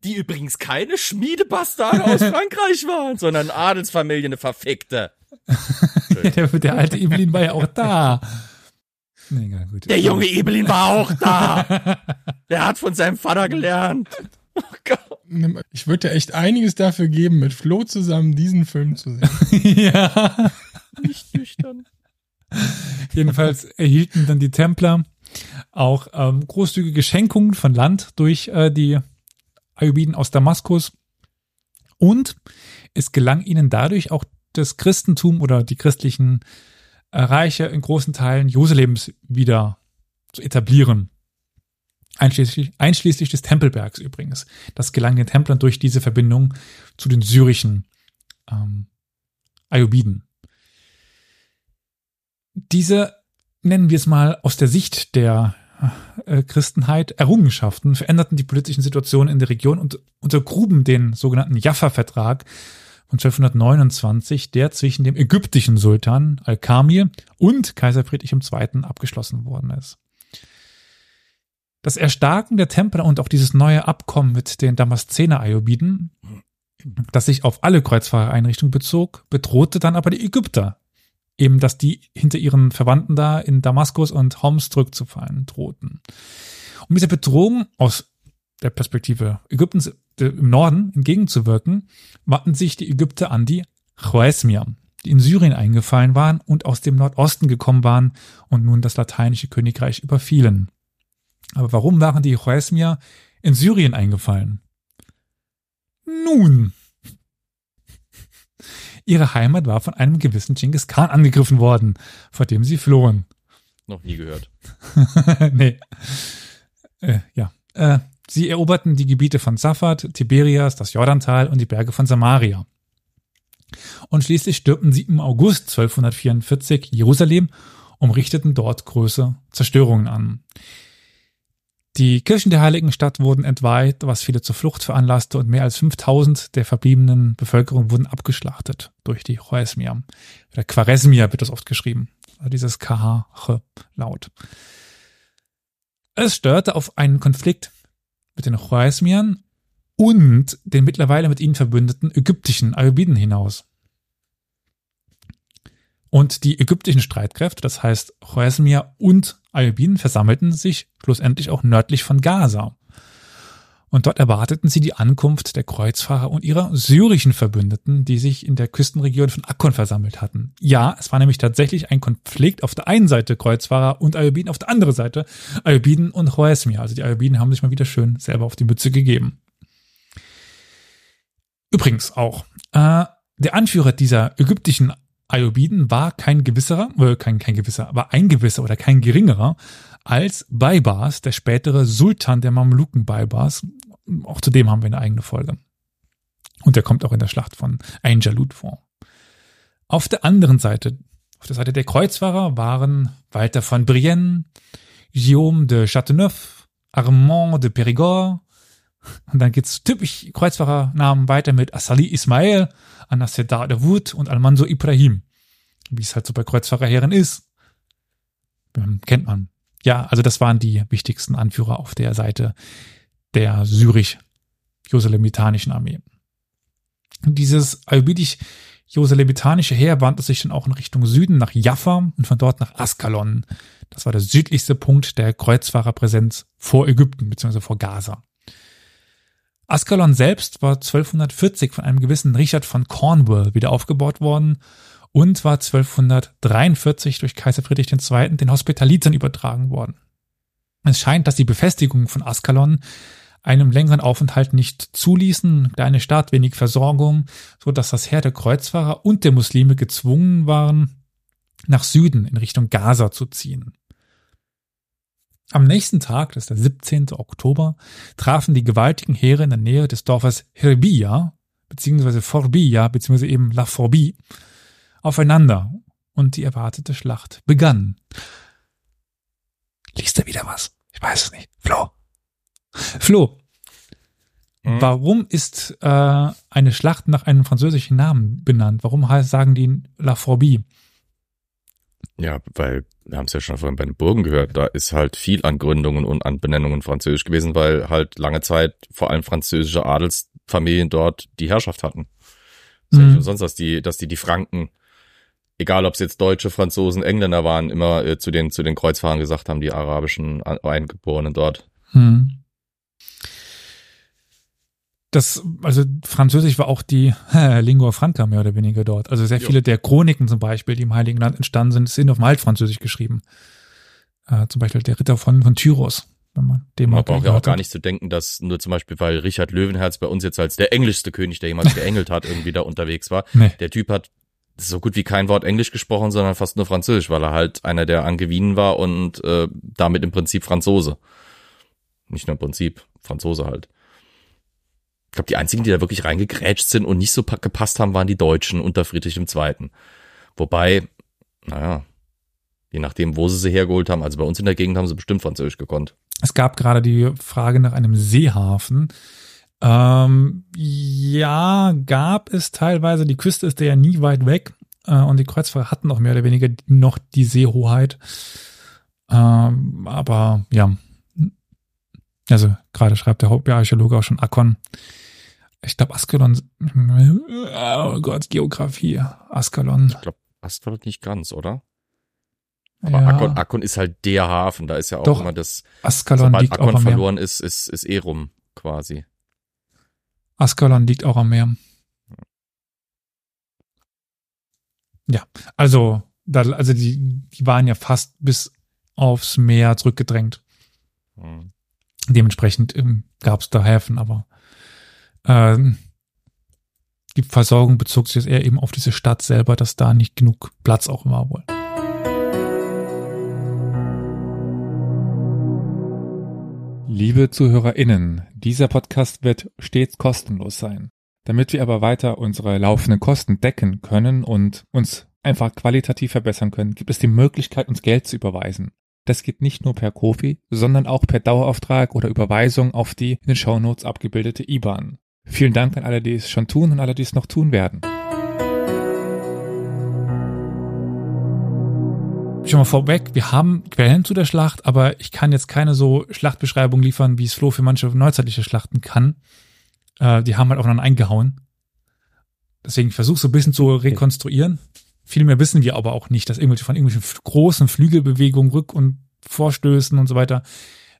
Die übrigens keine Schmiedebastarde aus Frankreich waren, sondern Adelsfamilie, eine verfickte. Ja, der, der alte Ibelin war ja auch da. Nee, egal, gut. Der junge Ibelin war auch da. Der hat von seinem Vater gelernt. Oh Ich würde ja echt einiges dafür geben, mit Flo zusammen diesen Film zu sehen. ja. Nicht nüchtern. Jedenfalls erhielten dann die Templer auch ähm, großzügige Schenkungen von Land durch äh, die Ayubiden aus Damaskus. Und es gelang ihnen dadurch auch das Christentum oder die christlichen äh, Reiche in großen Teilen Jerusalems wieder zu etablieren. Einschließlich, einschließlich des Tempelbergs übrigens. Das gelang den Templern durch diese Verbindung zu den syrischen ähm, Ayubiden. Diese, nennen wir es mal aus der Sicht der äh, Christenheit, Errungenschaften veränderten die politischen Situationen in der Region und untergruben den sogenannten Jaffa-Vertrag von 1229, der zwischen dem ägyptischen Sultan Al-Kamir und Kaiser Friedrich II. abgeschlossen worden ist. Das Erstarken der Templer und auch dieses neue Abkommen mit den Damaszener Ayubiden, das sich auf alle Kreuzfahrereinrichtungen bezog, bedrohte dann aber die Ägypter, eben dass die hinter ihren Verwandten da in Damaskus und Homs zurückzufallen drohten. Um dieser Bedrohung aus der Perspektive Ägyptens äh, im Norden entgegenzuwirken, wandten sich die Ägypter an die Choesmier, die in Syrien eingefallen waren und aus dem Nordosten gekommen waren und nun das lateinische Königreich überfielen. Aber warum waren die Choesmier in Syrien eingefallen? Nun, ihre Heimat war von einem gewissen Genghis Khan angegriffen worden, vor dem sie flohen. Noch nie gehört. nee. Äh, ja. Äh, sie eroberten die Gebiete von Safat, Tiberias, das Jordantal und die Berge von Samaria. Und schließlich stürmten sie im August 1244 Jerusalem und richteten dort große Zerstörungen an. Die Kirchen der heiligen Stadt wurden entweiht, was viele zur Flucht veranlasste und mehr als 5000 der verbliebenen Bevölkerung wurden abgeschlachtet durch die Choesmier. Oder Quaresmier wird das oft geschrieben. Also dieses KH-Laut. Es steuerte auf einen Konflikt mit den Choesmiern und den mittlerweile mit ihnen verbündeten ägyptischen Ayubiden hinaus. Und die ägyptischen Streitkräfte, das heißt Choesmier und Ayubiden, versammelten sich schlussendlich auch nördlich von Gaza. Und dort erwarteten sie die Ankunft der Kreuzfahrer und ihrer syrischen Verbündeten, die sich in der Küstenregion von Akkon versammelt hatten. Ja, es war nämlich tatsächlich ein Konflikt auf der einen Seite Kreuzfahrer und Ayubiden, auf der anderen Seite Ayubiden und Choesmia. Also die Ayubiden haben sich mal wieder schön selber auf die Mütze gegeben. Übrigens auch, äh, der Anführer dieser ägyptischen Ayubiden war kein gewisserer, äh, kein, kein gewisser, aber ein gewisser oder kein geringerer als Baibars, der spätere Sultan der Mamluken Baibars. Auch zu dem haben wir eine eigene Folge. Und der kommt auch in der Schlacht von Ain Jalut vor. Auf der anderen Seite, auf der Seite der Kreuzfahrer waren Walter von Brienne, Guillaume de Chateauneuf, Armand de Périgord, und dann geht's typisch Kreuzfahrernamen weiter mit Asali Ismail, Anasedar Dawud und Almanso Ibrahim. Wie es halt so bei Kreuzfahrerherren ist. Ähm, kennt man. Ja, also das waren die wichtigsten Anführer auf der Seite der syrisch-joselemitanischen Armee. Dieses ayubidisch-joselemitanische Heer wandte sich dann auch in Richtung Süden nach Jaffa und von dort nach Askalon. Das war der südlichste Punkt der Kreuzfahrerpräsenz vor Ägypten bzw. vor Gaza. Askalon selbst war 1240 von einem gewissen Richard von Cornwall wieder aufgebaut worden und war 1243 durch Kaiser Friedrich II. den Hospitalitern übertragen worden. Es scheint, dass die Befestigung von Askalon einem längeren Aufenthalt nicht zuließen, kleine Stadt, wenig Versorgung, so dass das Heer der Kreuzfahrer und der Muslime gezwungen waren, nach Süden in Richtung Gaza zu ziehen. Am nächsten Tag, das ist der 17. Oktober, trafen die gewaltigen Heere in der Nähe des Dorfes Hirbia, beziehungsweise Forbia, beziehungsweise eben La Forbie, aufeinander und die erwartete Schlacht begann. Liest er wieder was? Ich weiß es nicht. Flo. Flo. Mhm. Warum ist äh, eine Schlacht nach einem französischen Namen benannt? Warum heißt, sagen die La Forbie? Ja, weil wir haben es ja schon vorhin bei den Burgen gehört, da ist halt viel an Gründungen und an Benennungen französisch gewesen, weil halt lange Zeit vor allem französische Adelsfamilien dort die Herrschaft hatten. Mhm. umsonst, dass die, dass die die Franken, egal ob es jetzt Deutsche, Franzosen, Engländer waren, immer äh, zu den zu den Kreuzfahrern gesagt haben, die arabischen Eingeborenen dort. Hm. Das, also Französisch war auch die Lingua Franca mehr oder weniger dort. Also sehr Jo. viele der Chroniken zum Beispiel, die im Heiligen Land entstanden sind, sind auf dem Altfranzösisch geschrieben. Äh, zum Beispiel der Ritter von, von Tyros, wenn man dem Man braucht ja auch gar nicht zu denken, dass nur zum Beispiel, weil Richard Löwenherz bei uns jetzt als der englischste König, der jemals geengelt hat, irgendwie da unterwegs war. Nee. Der Typ hat so gut wie kein Wort Englisch gesprochen, sondern fast nur Französisch, weil er halt einer der Angewinen war und äh, damit im Prinzip Franzose. Nicht nur im Prinzip, Franzose halt. Ich glaube, die einzigen, die da wirklich reingegrätscht sind und nicht so pa- gepasst haben, waren die Deutschen unter Friedrich II. Wobei, naja, je nachdem, wo sie sie hergeholt haben, also bei uns in der Gegend haben sie bestimmt Französisch gekonnt. Es gab gerade die Frage nach einem Seehafen. Ähm, ja, gab es teilweise. Die Küste ist ja nie weit weg. Äh, und die Kreuzfahrer hatten auch mehr oder weniger noch die Seehoheit. Ähm, aber ja. Also gerade schreibt der Hauptarchäologe auch schon Akkon. Ich glaube Askalon. Oh Gott, Geografie. Askalon. Ich glaube, Asphalt nicht ganz, oder? Aber Ja, Akkon, Akkon ist halt der Hafen, da ist ja auch Doch, immer das, Askalon sobald liegt auch Akkon am Meer. verloren ist, ist, ist eh rum, quasi. Askalon liegt auch am Meer. Ja, also, da, also die, die waren ja fast bis aufs Meer zurückgedrängt. Hm. Dementsprechend ähm, gab es da Häfen, aber ähm, die Versorgung bezog sich jetzt eher eben auf diese Stadt selber, dass da nicht genug Platz auch war wohl. Liebe ZuhörerInnen, dieser Podcast wird stets kostenlos sein. Damit wir aber weiter unsere laufenden Kosten decken können und uns einfach qualitativ verbessern können, gibt es die Möglichkeit, uns Geld zu überweisen. Das geht nicht nur per Kofi, sondern auch per Dauerauftrag oder Überweisung auf die in den Shownotes abgebildete IBAN. Vielen Dank an alle, die es schon tun und alle, die es noch tun werden. Schon mal vorweg, wir haben Quellen zu der Schlacht, aber ich kann jetzt keine so Schlachtbeschreibung liefern, wie es Flo für manche neuzeitliche Schlachten kann. Äh, die haben halt aufeinander eingehauen. Deswegen versuch so ein bisschen zu rekonstruieren. Viel mehr wissen wir aber auch nicht, dass irgendwelche von irgendwelchen großen Flügelbewegungen, Rück- und Vorstößen und so weiter,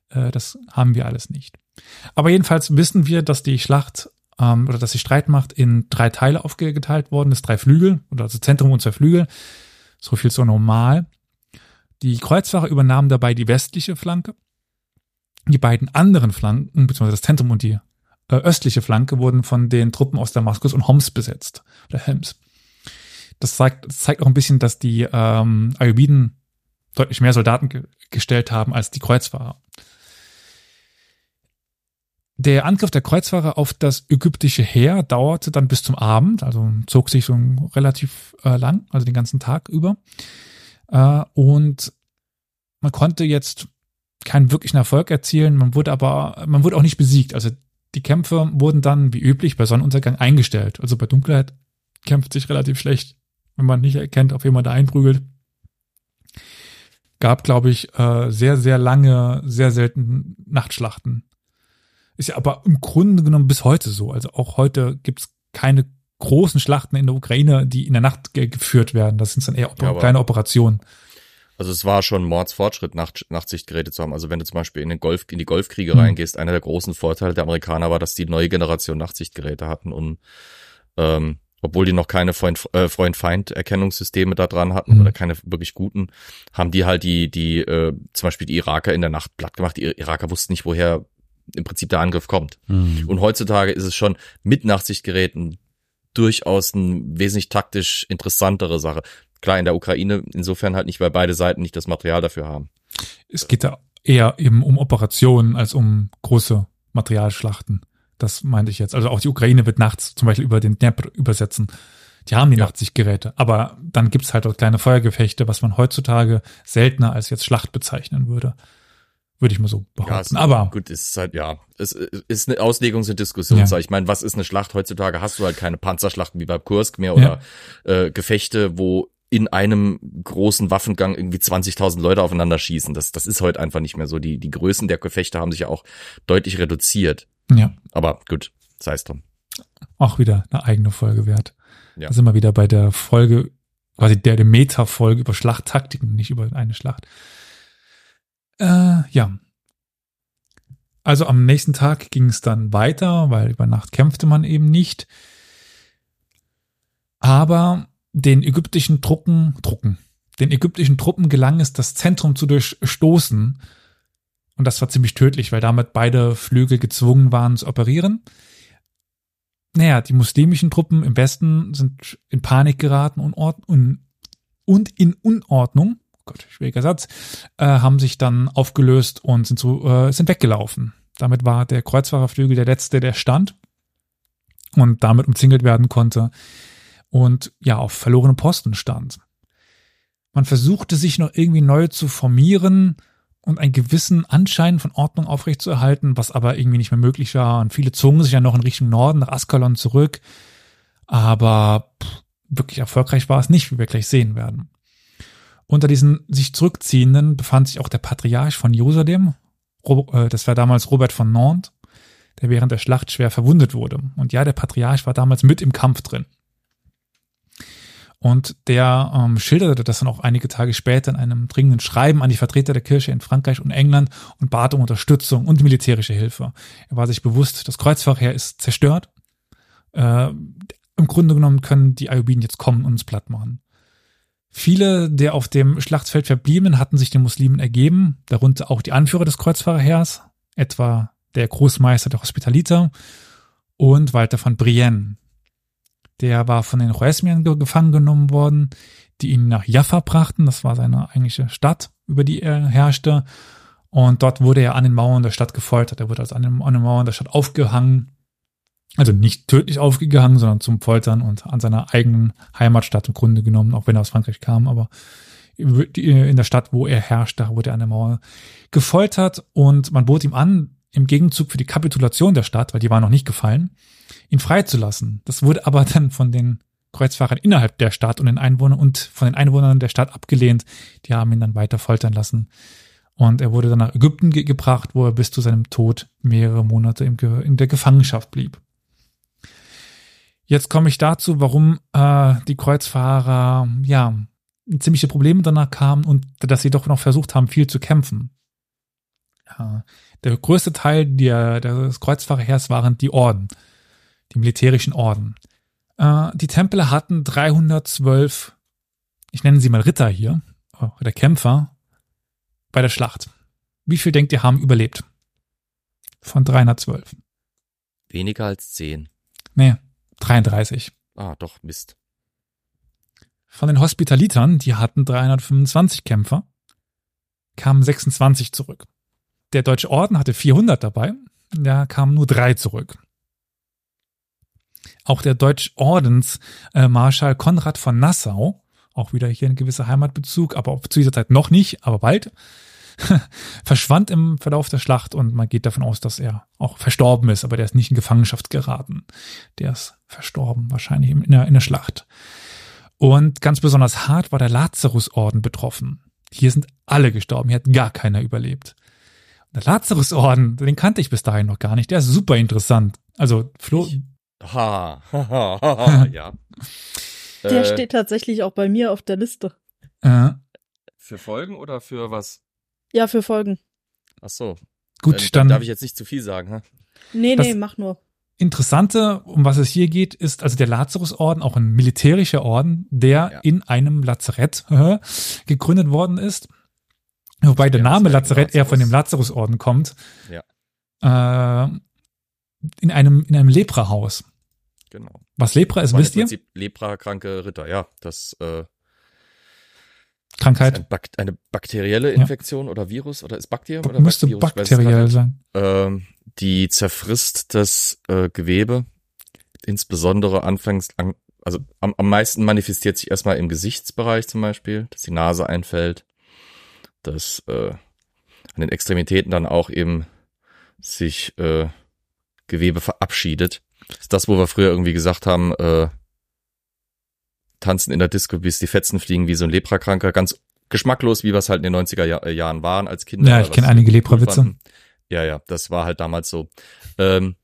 äh, das haben wir alles nicht. Aber jedenfalls wissen wir, dass die Schlacht ähm, oder dass die Streitmacht in drei Teile aufgeteilt worden ist, drei Flügel, oder also Zentrum und zwei Flügel. So viel so normal. Die Kreuzfahrer übernahmen dabei die westliche Flanke. Die beiden anderen Flanken, beziehungsweise das Zentrum und die äh, östliche Flanke, wurden von den Truppen aus Damaskus und Homs besetzt. Oder Helms. Das zeigt, das zeigt auch ein bisschen, dass die ähm, Ayyubiden deutlich mehr Soldaten ge gestellt haben als die Kreuzfahrer. Der Angriff der Kreuzfahrer auf das ägyptische Heer dauerte dann bis zum Abend, also zog sich so relativ äh, lang, also den ganzen Tag über. Äh, und man konnte jetzt keinen wirklichen Erfolg erzielen, man wurde aber, man wurde auch nicht besiegt. Also die Kämpfe wurden dann wie üblich bei Sonnenuntergang eingestellt. Also bei Dunkelheit kämpft sich relativ schlecht, wenn man nicht erkennt, auf wen man da einprügelt. Gab, glaube ich, äh, sehr, sehr lange, sehr selten Nachtschlachten. Ist ja aber im Grunde genommen bis heute so. Also auch heute gibt's keine großen Schlachten in der Ukraine, die in der Nacht ge geführt werden. Das sind dann eher Ja, kleine Operationen. Also es war schon Mordsfortschritt, Nacht, Nachtsichtgeräte zu haben. Also wenn du zum Beispiel in den Golf, in die Golfkriege Mhm. reingehst, einer der großen Vorteile der Amerikaner war, dass die neue Generation Nachtsichtgeräte hatten und ähm, obwohl die noch keine Freund, äh, Freund-Feind-Erkennungssysteme da dran hatten Mhm. oder keine wirklich guten, haben die halt die, die, äh, zum Beispiel die Iraker in der Nacht platt gemacht. Die Iraker wussten nicht, woher im Prinzip der Angriff kommt. Hm. Und heutzutage ist es schon mit Nachtsichtgeräten durchaus ein wesentlich taktisch interessantere Sache. Klar, in der Ukraine insofern halt nicht, weil beide Seiten nicht das Material dafür haben. Es geht da eher eben um Operationen als um große Materialschlachten. Das meinte ich jetzt. Also auch die Ukraine wird nachts zum Beispiel über den Dnepr übersetzen. Die haben die Ja. Nachtsichtgeräte. Aber dann gibt's halt auch kleine Feuergefechte, was man heutzutage seltener als jetzt Schlacht bezeichnen würde. Würde ich mal so Ja, behaupten. es, Aber gut, es ist halt, ja, es ist eine Auslegungs- und Diskussionssache. Ich meine, was ist eine Schlacht heutzutage? Hast du halt keine Panzerschlachten wie bei Kursk mehr oder äh, Gefechte, wo in einem großen Waffengang irgendwie 20.000 Leute aufeinander schießen. Das, das ist heute einfach nicht mehr so. Die, die Größen der Gefechte haben sich ja auch deutlich reduziert. ja, Aber gut, sei es drum. auch wieder eine eigene Folge wert. Ja. Da sind wir wieder bei der Folge, quasi der, der Meta-Folge über Schlachttaktiken, nicht über eine Schlacht. Äh, ja. Also am nächsten Tag ging es dann weiter, weil über Nacht kämpfte man eben nicht. Aber den ägyptischen Truppen, Truppen, den ägyptischen Truppen gelang es, das Zentrum zu durchstoßen. Und das war ziemlich tödlich, weil damit beide Flügel gezwungen waren zu operieren. Naja, die muslimischen Truppen im Westen sind in Panik geraten und, und in Unordnung, Gott, schwieriger Satz, äh, haben sich dann aufgelöst und sind, so, äh, sind weggelaufen. Damit war der Kreuzfahrerflügel der letzte, der stand und damit umzingelt werden konnte und ja, auf verlorene Posten stand. Man versuchte sich noch irgendwie neu zu formieren und einen gewissen Anschein von Ordnung aufrechtzuerhalten, was aber irgendwie nicht mehr möglich war. Und viele zogen sich ja noch in Richtung Norden, nach Askalon zurück. Aber pff, wirklich erfolgreich war es nicht, wie wir gleich sehen werden. Unter diesen sich zurückziehenden befand sich auch der Patriarch von Jerusalem. Äh, Das war damals Robert von Nantes, der während der Schlacht schwer verwundet wurde. Und ja, der Patriarch war damals mit im Kampf drin. Und der ähm, schilderte das dann auch einige Tage später in einem dringenden Schreiben an die Vertreter der Kirche in Frankreich und England und bat um Unterstützung und militärische Hilfe. Er war sich bewusst, das Kreuzfahrheer ist zerstört. Äh, Im Grunde genommen können die Ayyubiden jetzt kommen und uns platt machen. Viele der auf dem Schlachtfeld verbliebenen hatten sich den Muslimen ergeben, darunter auch die Anführer des Kreuzfahrerheers, etwa der Großmeister der Hospitaliter und Walter von Brienne. Der war von den Choesmiern ge gefangen genommen worden, die ihn nach Jaffa brachten. Das war seine eigentliche Stadt, über die er herrschte. Und dort wurde er an den Mauern der Stadt gefoltert. Er wurde also an den, an den Mauern der Stadt aufgehangen. Also nicht tödlich aufgehangen, sondern zum Foltern und an seiner eigenen Heimatstadt im Grunde genommen, auch wenn er aus Frankreich kam. Aber in der Stadt, wo er herrschte, wurde er an der Mauer gefoltert und man bot ihm an, im Gegenzug für die Kapitulation der Stadt, weil die war noch nicht gefallen, ihn freizulassen. Das wurde aber dann von den Kreuzfahrern innerhalb der Stadt und den Einwohnern und von den Einwohnern der Stadt abgelehnt. Die haben ihn dann weiter foltern lassen. Und er wurde dann nach Ägypten ge gebracht, wo er bis zu seinem Tod mehrere Monate in der Gefangenschaft blieb. Jetzt komme ich dazu, warum äh, die Kreuzfahrer ja ziemliche Probleme danach kamen und dass sie doch noch versucht haben, viel zu kämpfen. Ja, der größte Teil der, des Kreuzfahrerheers waren die Orden, die militärischen Orden. Äh, die Templer hatten 312, ich nenne sie mal Ritter hier, oder Kämpfer, bei der Schlacht. Wie viel denkt ihr haben überlebt? Von 312. Weniger als 10. Nee, 33. Ah, doch, Mist. Von den Hospitalitern, die hatten 325 Kämpfer, kamen 26 zurück. Der Deutsche Orden hatte 400 dabei, da kamen nur drei zurück. Auch der Deutsche Ordensmarschall äh, Konrad von Nassau, auch wieder hier ein gewisser Heimatbezug, aber zu dieser Zeit noch nicht, aber bald, verschwand im Verlauf der Schlacht und man geht davon aus, dass er auch verstorben ist, aber der ist nicht in Gefangenschaft geraten. Der ist verstorben, wahrscheinlich in der, in der Schlacht. Und ganz besonders hart war der Lazarusorden betroffen. Hier sind alle gestorben, hier hat gar keiner überlebt. Der Lazarusorden, den kannte ich bis dahin noch gar nicht, der ist super interessant. Also Flo. Ha, ha, ha, ha, ja. Der Äh, steht tatsächlich auch bei mir auf der Liste. Äh, Für Folgen oder für was? Ja, für Folgen. Ach so. gut, Äh, dann darf ich jetzt nicht zu viel sagen, ha? Nee, Das- nee, mach nur. Interessante, um was es hier geht, ist also der Lazarusorden, auch ein militärischer Orden, der Ja. in einem Lazarett äh, gegründet worden ist. Wobei der Ja, Name Lazarett eher von dem Lazarus. Lazarusorden kommt. Ja. Äh, in einem, in einem Leprahaus. Genau. Was Lepra ist, wisst im ihr? Prinzip Leprakranke Ritter, ja. Das äh, Krankheit. ein Bak eine bakterielle Ja. Infektion oder Virus oder ist Bakterium oder Müsste Virus? Bakteriell sein. ähm, die zerfrisst das äh, Gewebe, insbesondere anfangs, an, also am, am meisten manifestiert sich erstmal im Gesichtsbereich zum Beispiel, dass die Nase einfällt, dass äh, an den Extremitäten dann auch eben sich äh, Gewebe verabschiedet. Das ist das, wo wir früher irgendwie gesagt haben, äh, tanzen in der Disco, bis die Fetzen fliegen wie so ein Leprakranker, ganz geschmacklos, wie wir es halt in den 90er Jahr, äh, Jahren waren als Kinder. Ja, ich kenne einige Lepra-Witze. Ja, ja, das war halt damals so. Ähm,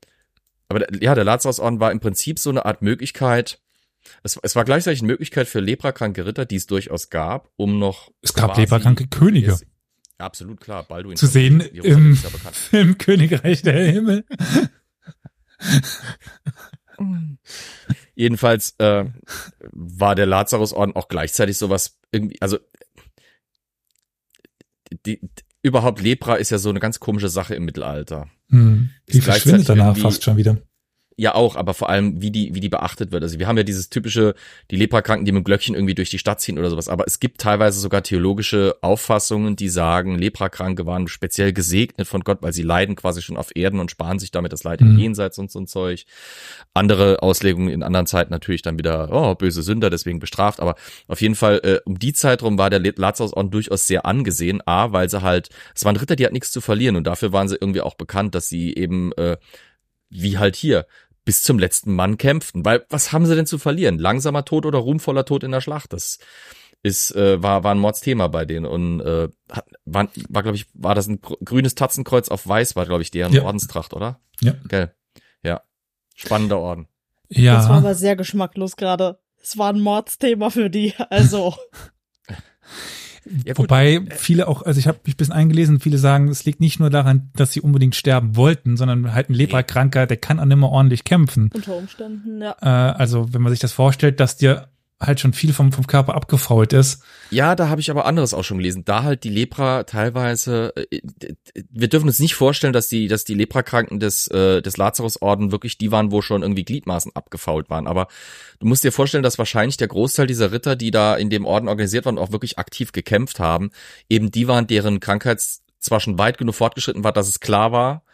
aber ja, der Lazarusorden war im Prinzip so eine Art Möglichkeit. Es, es war gleichzeitig eine Möglichkeit für leprakranke Ritter, die es durchaus gab, um noch. Es gab leprakranke Könige. Yes. Absolut klar, Balduin. Zu sehen im ja. Film Königreich der Himmel. Jedenfalls äh, war der Lazarusorden auch gleichzeitig sowas irgendwie, also die, die, überhaupt Lepra ist ja so eine ganz komische Sache im Mittelalter. Hm. Die Ist verschwindet danach fast schon wieder. Ja, auch, aber vor allem, wie die, wie die beachtet wird. Also wir haben ja dieses typische, die Leprakranken, die mit dem Glöckchen irgendwie durch die Stadt ziehen oder sowas. Aber es gibt teilweise sogar theologische Auffassungen, die sagen, Leprakranke waren speziell gesegnet von Gott, weil sie leiden quasi schon auf Erden und sparen sich damit das Leid im Mhm. Jenseits und so ein Zeug. Andere Auslegungen in anderen Zeiten natürlich dann wieder, oh, böse Sünder, deswegen bestraft. Aber auf jeden Fall, äh, um die Zeit rum war der Le- Lazarusorden durchaus sehr angesehen. A, weil sie halt, es waren Ritter, die hatten nichts zu verlieren und dafür waren sie irgendwie auch bekannt, dass sie eben, äh, wie halt hier, bis zum letzten Mann kämpften. Weil was haben sie denn zu verlieren? Langsamer Tod oder ruhmvoller Tod in der Schlacht? Das ist äh, war war ein Mordsthema bei denen und äh, hat, war, war glaube ich war das ein gr- grünes Tatzenkreuz auf weiß war glaube ich deren Ja. Ordenstracht, oder? Ja. Gell. Ja. Spannender Orden. Das war Ja, aber sehr geschmacklos gerade. Es war ein Mordsthema für die. Also, Ja, gut. wobei viele auch, also ich habe mich ein bisschen eingelesen, viele sagen, es liegt nicht nur daran, dass sie unbedingt sterben wollten, sondern halt ein Leprakranker, der kann auch nicht mehr ordentlich kämpfen. unter Umständen, ja. Äh, also wenn man sich das vorstellt, dass dir halt schon viel vom, vom Körper abgefault ist. Ja, da habe ich aber anderes auch schon gelesen. Da halt die Lepra teilweise, äh, wir dürfen uns nicht vorstellen, dass die, dass die Leprakranken des, äh, des Lazarusorden wirklich die waren, wo schon irgendwie Gliedmaßen abgefault waren. Aber du musst dir vorstellen, dass wahrscheinlich der Großteil dieser Ritter, die da in dem Orden organisiert waren auch wirklich aktiv gekämpft haben, eben die waren, deren Krankheit zwar schon weit genug fortgeschritten war, dass es klar war,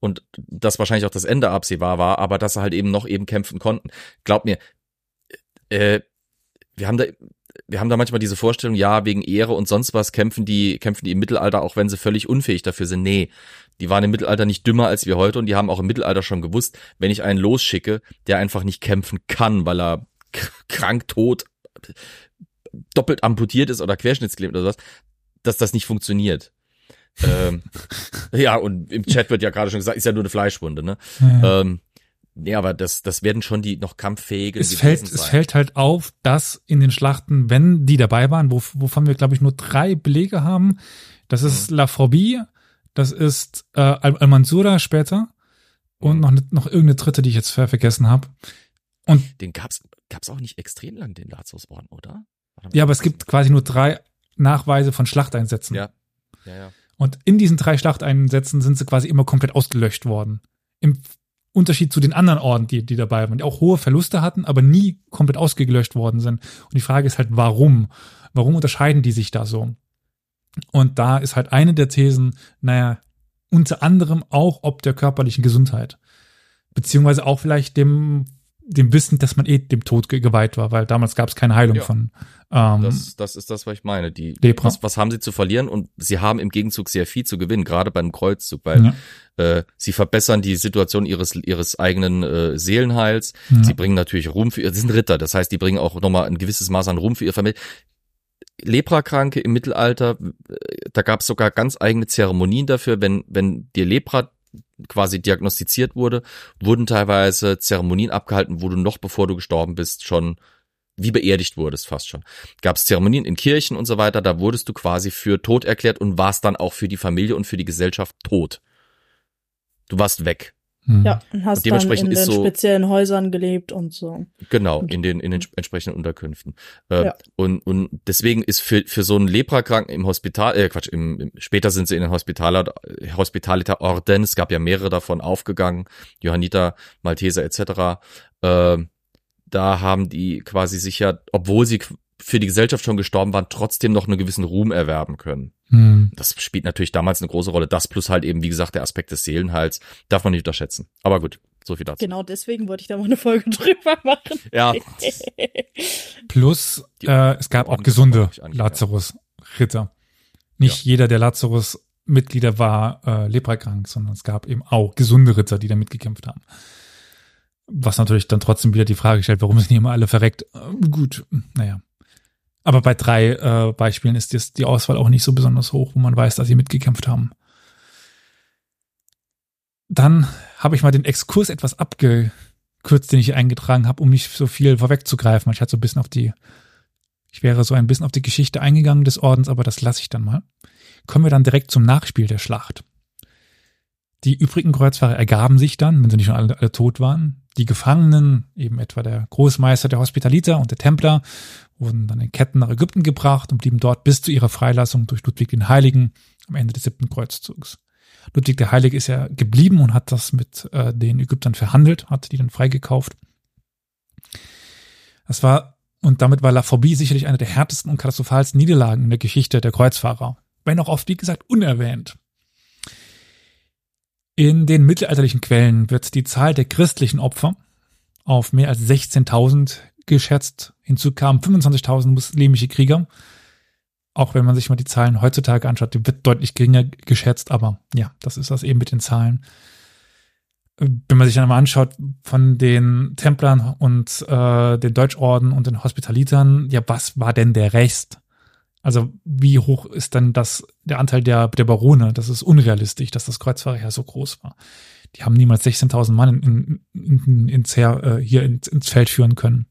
und dass wahrscheinlich auch das Ende absehbar war, aber dass sie halt eben noch eben kämpfen konnten. Glaub mir, äh, wir haben da, wir haben da manchmal diese Vorstellung, ja, wegen Ehre und sonst was kämpfen die, kämpfen die im Mittelalter, auch wenn sie völlig unfähig dafür sind. Nee, die waren im Mittelalter nicht dümmer als wir heute und die haben auch im Mittelalter schon gewusst, wenn ich einen losschicke, der einfach nicht kämpfen kann, weil er krank, tot, doppelt amputiert ist oder querschnittsgelähmt oder sowas, dass das nicht funktioniert. ähm, ja, und im Chat wird ja gerade schon gesagt, ist ja nur eine Fleischwunde, ne? Ja. Ähm, nee, aber das, das werden schon die noch kampffähige es fällt, es sein. fällt halt auf, dass in den Schlachten, wenn die dabei waren, wo, wovon wir, glaube ich, nur drei Belege haben, das ist Mhm. La Phobie, Das ist äh, Al- Al-Mansura später und noch, ne- noch irgendeine dritte, die ich jetzt ver- vergessen habe. Und Den gab's, gab's auch nicht extrem lang, den Lazarusorden, oder? Ja, aber es gibt quasi nur drei Nachweise von Schlachteinsätzen. Ja. Ja, ja. Und in diesen drei Schlachteinsätzen sind sie quasi immer komplett ausgelöscht worden. Im Unterschied zu den anderen Orden, die, die dabei waren, die auch hohe Verluste hatten, aber nie komplett ausgelöscht worden sind. Und die Frage ist halt, warum? Warum unterscheiden die sich da so? Und da ist halt eine der Thesen, naja, unter anderem auch ob der körperlichen Gesundheit. Beziehungsweise auch vielleicht dem, dem Wissen, dass man eh dem Tod ge- geweiht war, weil damals gab es keine Heilung Ja. von ähm, Das, das ist das, was ich meine. Die, Lepra. was, was haben sie zu verlieren? Und sie haben im Gegenzug sehr viel zu gewinnen, gerade beim Kreuzzug, weil ja, äh, sie verbessern die Situation ihres ihres eigenen äh, Seelenheils. ja. Sie bringen natürlich Ruhm für ihr, sie sind Ritter, das heißt, die bringen auch nochmal ein gewisses Maß an Ruhm für ihre Familie. Leprakranke im Mittelalter, äh, da gab es sogar ganz eigene Zeremonien dafür, wenn, wenn dir Lepra quasi diagnostiziert wurde, wurden teilweise Zeremonien abgehalten, wo du noch bevor du gestorben bist schon wie beerdigt wurdest fast schon. Gab es Zeremonien in Kirchen und so weiter, da wurdest du quasi für tot erklärt und warst dann auch für die Familie und für die Gesellschaft tot. Du warst weg. Hm. Ja, und hast Und dementsprechend dann in den so- speziellen Häusern gelebt und so. Genau, in den, in den entsprechenden Unterkünften. Äh, Ja. und, und deswegen ist für, für so einen Leprakranken im Hospital, äh Quatsch, im, im, später sind sie in den Hospitaler, Hospitaliter Orden, es gab ja mehrere davon aufgegangen, Johanniter, Malteser etc. Äh, da haben die quasi sich ja, obwohl sie für die Gesellschaft schon gestorben waren, trotzdem noch einen gewissen Ruhm erwerben können. Hm. Das spielt natürlich damals eine große Rolle. Das plus halt eben, wie gesagt, der Aspekt des Seelenheils darf man nicht unterschätzen. Aber gut, so viel dazu. Genau deswegen wollte ich da mal eine Folge drüber machen. Ja, Plus, äh, es gab auch gesunde nicht Lazarus-Ritter. Nicht jeder der Lazarus-Mitglieder war äh, leprakrank, sondern es gab eben auch gesunde Ritter, die da mitgekämpft haben. Was natürlich dann trotzdem wieder die Frage stellt, warum sind die immer alle verreckt? Äh, gut, naja. Aber bei drei äh, Beispielen ist das, die Auswahl auch nicht so besonders hoch, wo man weiß, dass sie mitgekämpft haben. Dann habe ich mal den Exkurs etwas abgekürzt, den ich eingetragen habe, um nicht so viel vorwegzugreifen. Ich hatte so ein bisschen auf die, ich wäre so ein bisschen auf die Geschichte eingegangen des Ordens, aber das lasse ich dann mal. Kommen wir dann direkt zum Nachspiel der Schlacht. Die übrigen Kreuzfahrer ergaben sich dann, wenn sie nicht schon alle, alle tot waren. Die Gefangenen, eben etwa der Großmeister der Hospitaliter und der Templer, wurden dann in Ketten nach Ägypten gebracht und blieben dort bis zu ihrer Freilassung durch Ludwig den Heiligen am Ende des siebten Kreuzzugs. Ludwig der Heilige ist ja geblieben und hat das mit äh, den Ägyptern verhandelt, hat die dann freigekauft. Das war, und damit war La Phobie sicherlich eine der härtesten und katastrophalsten Niederlagen in der Geschichte der Kreuzfahrer. Wenn auch oft, wie gesagt, unerwähnt. In den mittelalterlichen Quellen wird die Zahl der christlichen Opfer auf mehr als 16.000 geschätzt. Hinzu kamen 25.000 muslimische Krieger. Auch wenn man sich mal die Zahlen heutzutage anschaut, die wird deutlich geringer geschätzt, aber ja, das ist das eben mit den Zahlen. Wenn man sich dann mal anschaut von den Templern und äh, den Deutschorden und den Hospitalitern, ja, was war denn der Rest? Also wie hoch ist denn das der Anteil der, der Barone? Das ist unrealistisch, dass das Kreuzfahrerheer so groß war. Die haben niemals 16.000 Mann in, in, in, ins Heer, äh, hier ins, ins Feld führen können.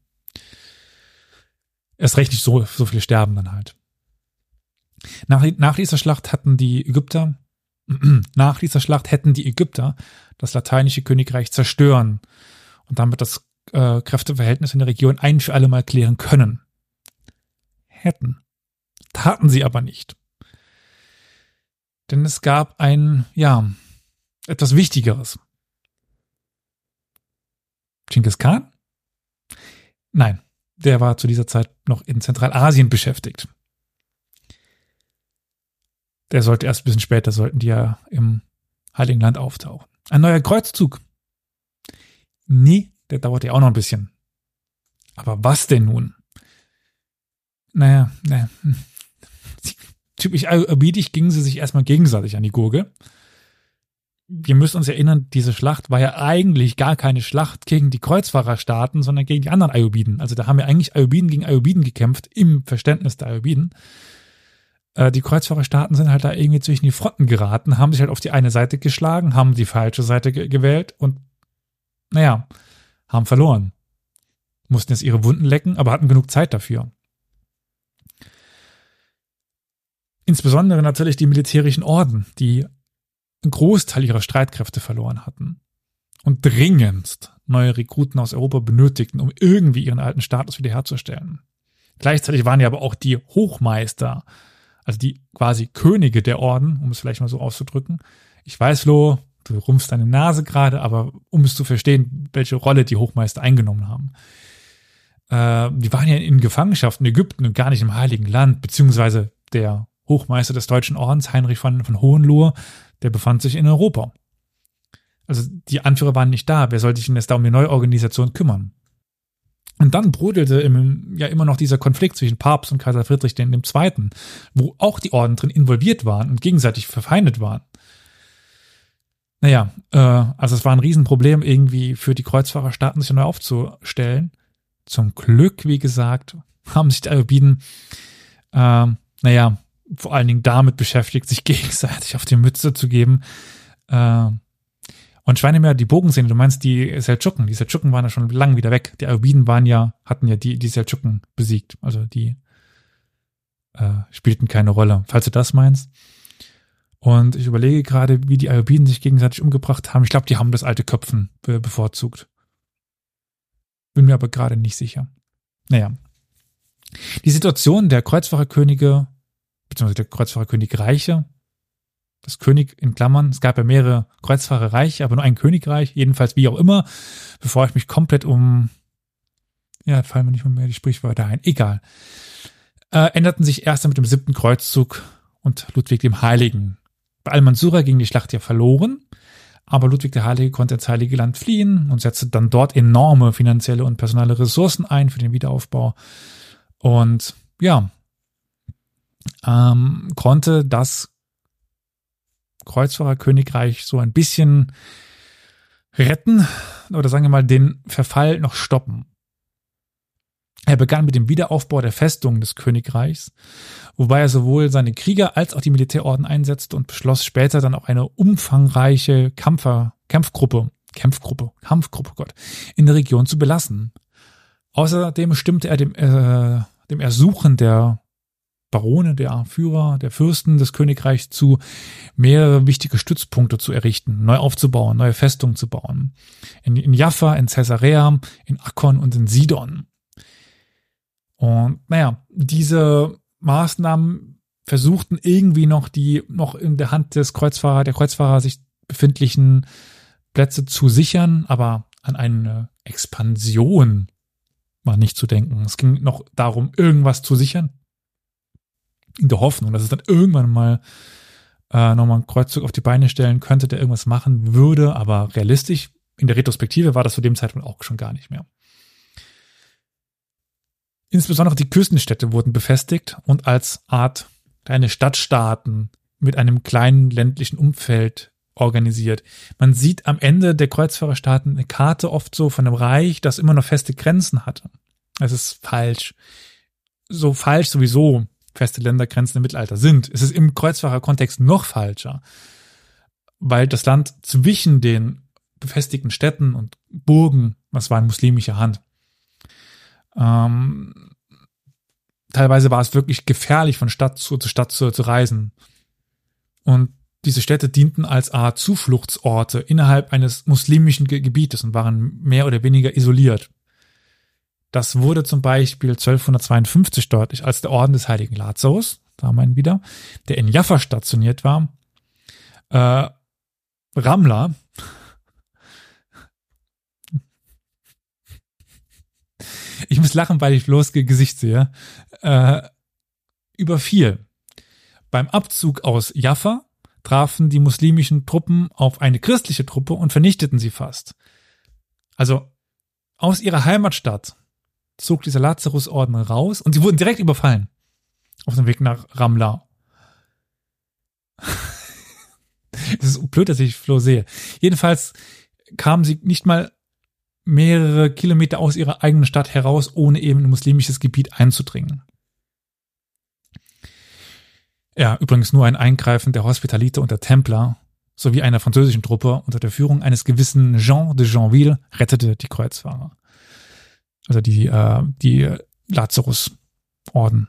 Erst recht nicht so, so viele sterben dann halt. Nach, nach dieser Schlacht hatten die Ägypter, nach dieser Schlacht hätten die Ägypter das lateinische Königreich zerstören und damit das äh, Kräfteverhältnis in der Region ein für alle Mal klären können. Hätten. Taten sie aber nicht. Denn es gab ein, ja, etwas Wichtigeres. Genghis Khan? Nein, der war zu dieser Zeit noch in Zentralasien beschäftigt. Der sollte erst ein bisschen später, sollten die ja im Heiligen Land auftauchen. Ein neuer Kreuzzug. Nee, der dauert ja auch noch ein bisschen. Aber was denn nun? Naja, naja. Typisch erbiedig gingen sie sich erstmal gegenseitig an die Gurgel. Wir müssen uns erinnern, diese Schlacht war ja eigentlich gar keine Schlacht gegen die Kreuzfahrerstaaten, sondern gegen die anderen Ayubiden. Also da haben ja eigentlich Ayubiden gegen Ayubiden gekämpft, im Verständnis der Ayubiden. Äh, die Kreuzfahrerstaaten sind halt da irgendwie zwischen die Fronten geraten, haben sich halt auf die eine Seite geschlagen, haben die falsche Seite ge gewählt und naja, haben verloren. Mussten jetzt ihre Wunden lecken, aber hatten genug Zeit dafür. Insbesondere natürlich die militärischen Orden, die einen Großteil ihrer Streitkräfte verloren hatten und dringendst neue Rekruten aus Europa benötigten, um irgendwie ihren alten Status wiederherzustellen. Gleichzeitig waren ja aber auch die Hochmeister, also die quasi Könige der Orden, um es vielleicht mal so auszudrücken. Ich weiß, Lo, du rumpfst deine Nase gerade, aber um es zu verstehen, welche Rolle die Hochmeister eingenommen haben. Äh, die waren ja in Gefangenschaft in Ägypten und gar nicht im Heiligen Land, beziehungsweise der Hochmeister des Deutschen Ordens, Heinrich von, von Hohenlohe, der befand sich in Europa. Also die Anführer waren nicht da. Wer sollte sich denn jetzt da um die Neuorganisation kümmern? Und dann brodelte im, ja immer noch dieser Konflikt zwischen Papst und Kaiser Friedrich II., wo auch die Orden drin involviert waren und gegenseitig verfeindet waren. Naja, äh, also es war ein Riesenproblem irgendwie für die Kreuzfahrerstaaten, sich neu aufzustellen. Zum Glück, wie gesagt, haben sich die Ayubiden, äh, naja, vor allen Dingen damit beschäftigt, sich gegenseitig auf die Mütze zu geben. Äh, und Schweinemeer, die Bogensehne, du meinst die Seldschuken. Die Seldschuken waren ja schon lang wieder weg. Die Ayubiden waren ja, hatten ja die, die Seldschuken besiegt. Also die äh, spielten keine Rolle, falls du das meinst. Und ich überlege gerade, wie die Ayubiden sich gegenseitig umgebracht haben. Ich glaube, die haben das alte Köpfen be bevorzugt. Bin mir aber gerade nicht sicher. Naja. Die Situation der Kreuzfahrerkönige, beziehungsweise der Kreuzfahrerkönigreiche, das König in Klammern, es gab ja mehrere Kreuzfahrerreiche, aber nur ein Königreich, jedenfalls wie auch immer, bevor ich mich komplett um, ja, fallen mir nicht mehr die Sprichwörter ein, egal, äh, änderten sich erst mit dem siebten Kreuzzug und Ludwig dem Heiligen. Bei Al-Mansura ging die Schlacht ja verloren, aber Ludwig der Heilige konnte ins Heilige Land fliehen und setzte dann dort enorme finanzielle und personelle Ressourcen ein für den Wiederaufbau. Und ja, ähm, konnte das Kreuzfahrerkönigreich so ein bisschen retten oder sagen wir mal den Verfall noch stoppen. Er begann mit dem Wiederaufbau der Festung des Königreichs, wobei er sowohl seine Krieger als auch die Militärorden einsetzte und beschloss später dann auch eine umfangreiche Kampfer, Kampfgruppe, Kampfgruppe, Kampfgruppe, Gott, in der Region zu belassen. Außerdem stimmte er dem, äh, dem Ersuchen der Barone, der Führer, der Fürsten des Königreichs zu, mehrere wichtige Stützpunkte zu errichten, neu aufzubauen, neue Festungen zu bauen. In, in Jaffa, in Caesarea, in Akkon und in Sidon. Und naja, diese Maßnahmen versuchten irgendwie noch die noch in der Hand des Kreuzfahrer, der Kreuzfahrer sich befindlichen Plätze zu sichern, aber an eine Expansion war nicht zu denken. Es ging noch darum, irgendwas zu sichern, in der Hoffnung, dass es dann irgendwann mal äh, nochmal einen Kreuzzug auf die Beine stellen könnte, der irgendwas machen würde, aber realistisch in der Retrospektive war das zu dem Zeitpunkt auch schon gar nicht mehr. Insbesondere die Küstenstädte wurden befestigt und als Art kleine Stadtstaaten mit einem kleinen ländlichen Umfeld organisiert. Man sieht am Ende der Kreuzfahrerstaaten eine Karte oft so von einem Reich, das immer noch feste Grenzen hatte. Es ist falsch. So falsch sowieso feste Ländergrenzen im Mittelalter sind. Es ist im Kreuzfahrerkontext noch falscher, weil das Land zwischen den befestigten Städten und Burgen, was war in muslimischer Hand, ähm, teilweise war es wirklich gefährlich, von Stadt zu, zu Stadt zu, zu reisen. Und diese Städte dienten als Art Zufluchtsorte innerhalb eines muslimischen Gebietes und waren mehr oder weniger isoliert. Das wurde zum Beispiel 1252 deutlich, als der Orden des heiligen Lazarus, da meinen wieder, der in Jaffa stationiert war, äh, Ramla, ich muss lachen, weil ich bloß Gesicht sehe, äh, überfiel. Beim Abzug aus Jaffa trafen die muslimischen Truppen auf eine christliche Truppe und vernichteten sie fast. Also aus ihrer Heimatstadt zog dieser Lazarusorden raus und sie wurden direkt überfallen. Auf dem Weg nach Ramla. Es ist blöd, dass ich Flo sehe. Jedenfalls kamen sie nicht mal mehrere Kilometer aus ihrer eigenen Stadt heraus, ohne eben in muslimisches Gebiet einzudringen. Ja, übrigens nur ein Eingreifen der Hospitaliter und der Templer sowie einer französischen Truppe unter der Führung eines gewissen Jean de Jeanville rettete die Kreuzfahrer also die, äh, die Lazarus-Orden.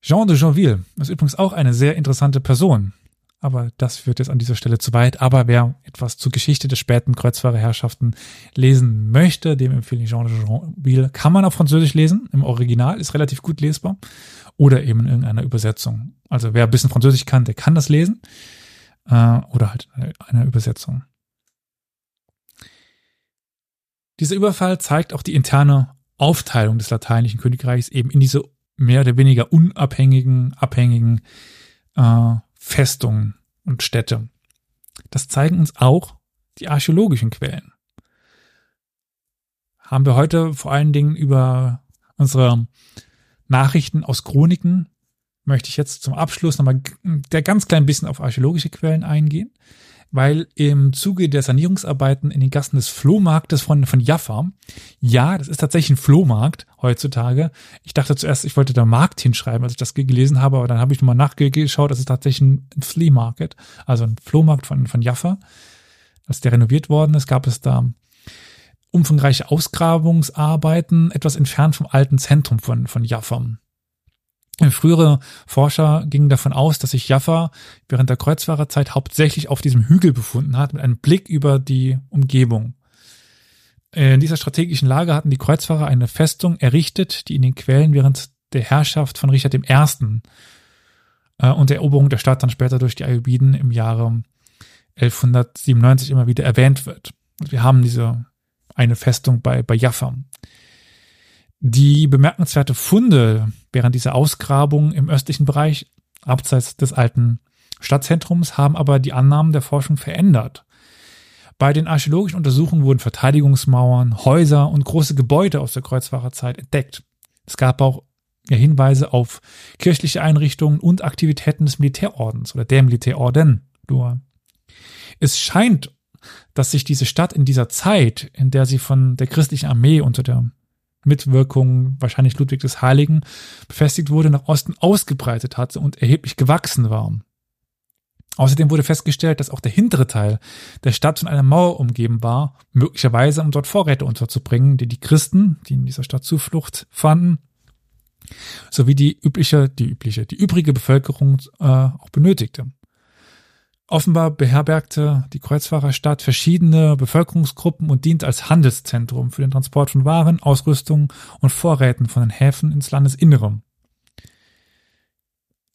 Jean de Joinville ist übrigens auch eine sehr interessante Person. aber das führt jetzt an dieser Stelle zu weit. Aber wer etwas zur Geschichte der späten Kreuzfahrerherrschaften lesen möchte, dem empfehle ich Jean de Jonville. Kann man auf Französisch lesen, im Original, ist relativ gut lesbar. Oder eben in irgendeiner Übersetzung. Also wer ein bisschen Französisch kann, der kann das lesen. Äh, oder halt eine, eine Übersetzung. Dieser Überfall zeigt auch die interne Aufteilung des lateinischen Königreichs eben in diese mehr oder weniger unabhängigen, abhängigen äh, Festungen und Städte. Das zeigen uns auch die archäologischen Quellen. Haben wir heute vor allen Dingen über unsere Nachrichten aus Chroniken, möchte ich jetzt zum Abschluss nochmal der ganz klein bisschen auf archäologische Quellen eingehen weil im Zuge der Sanierungsarbeiten in den Gassen des Flohmarktes von, von Jaffa, ja, das ist tatsächlich ein Flohmarkt heutzutage. Ich dachte zuerst, ich wollte da Markt hinschreiben, als ich das gelesen habe, aber dann habe ich nochmal nachgeschaut, das ist tatsächlich ein Flea Market, also ein Flohmarkt von, von Jaffa. Als der renoviert worden ist, gab es da umfangreiche Ausgrabungsarbeiten, etwas entfernt vom alten Zentrum von, von Jaffa. Frühere Forscher gingen davon aus, dass sich Jaffa während der Kreuzfahrerzeit hauptsächlich auf diesem Hügel befunden hat, mit einem Blick über die Umgebung. In dieser strategischen Lage hatten die Kreuzfahrer eine Festung errichtet, die in den Quellen während der Herrschaft von Richard I. Äh, und der Eroberung der Stadt dann später durch die Ayubiden im Jahre 1197 immer wieder erwähnt wird. Wir haben diese eine Festung bei, bei Jaffa. Die bemerkenswerte Funde während dieser Ausgrabung im östlichen Bereich, abseits des alten Stadtzentrums, haben aber die Annahmen der Forschung verändert. Bei den archäologischen Untersuchungen wurden Verteidigungsmauern, Häuser und große Gebäude aus der Kreuzfahrerzeit entdeckt. Es gab auch Hinweise auf kirchliche Einrichtungen und Aktivitäten des Militärordens oder der Militärorden. Nur es scheint, dass sich diese Stadt in dieser Zeit, in der sie von der christlichen Armee unter der Mitwirkung wahrscheinlich Ludwig des Heiligen befestigt wurde, nach Osten ausgebreitet hatte und erheblich gewachsen war. Außerdem wurde festgestellt, dass auch der hintere Teil der Stadt von einer Mauer umgeben war, möglicherweise um dort Vorräte unterzubringen, die die Christen, die in dieser Stadt Zuflucht fanden, sowie die übliche, die übliche, die übrige Bevölkerung äh, auch benötigte. Offenbar beherbergte die Kreuzfahrerstadt verschiedene Bevölkerungsgruppen und dient als Handelszentrum für den Transport von Waren, Ausrüstung und Vorräten von den Häfen ins Landesinnere.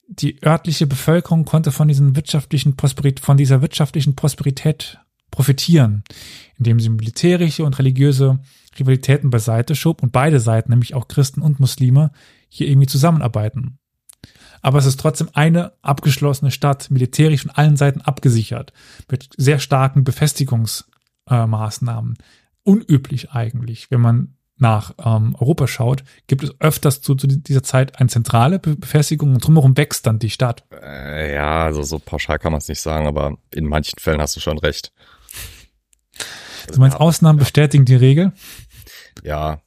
Die örtliche Bevölkerung konnte von, diesen wirtschaftlichen von dieser wirtschaftlichen Prosperität profitieren, indem sie militärische und religiöse Rivalitäten beiseite schob und beide Seiten, nämlich auch Christen und Muslime, hier irgendwie zusammenarbeiten aber es ist trotzdem eine abgeschlossene Stadt, militärisch von allen Seiten abgesichert, mit sehr starken Befestigungsmaßnahmen. Äh, Unüblich eigentlich, wenn man nach ähm, Europa schaut, gibt es öfters zu, zu dieser Zeit eine zentrale Befestigung und drumherum wächst dann die Stadt. Äh, ja, also so pauschal kann man es nicht sagen, aber in manchen Fällen hast du schon recht. Du meinst, Ausnahmen bestätigen die Regel? Ja,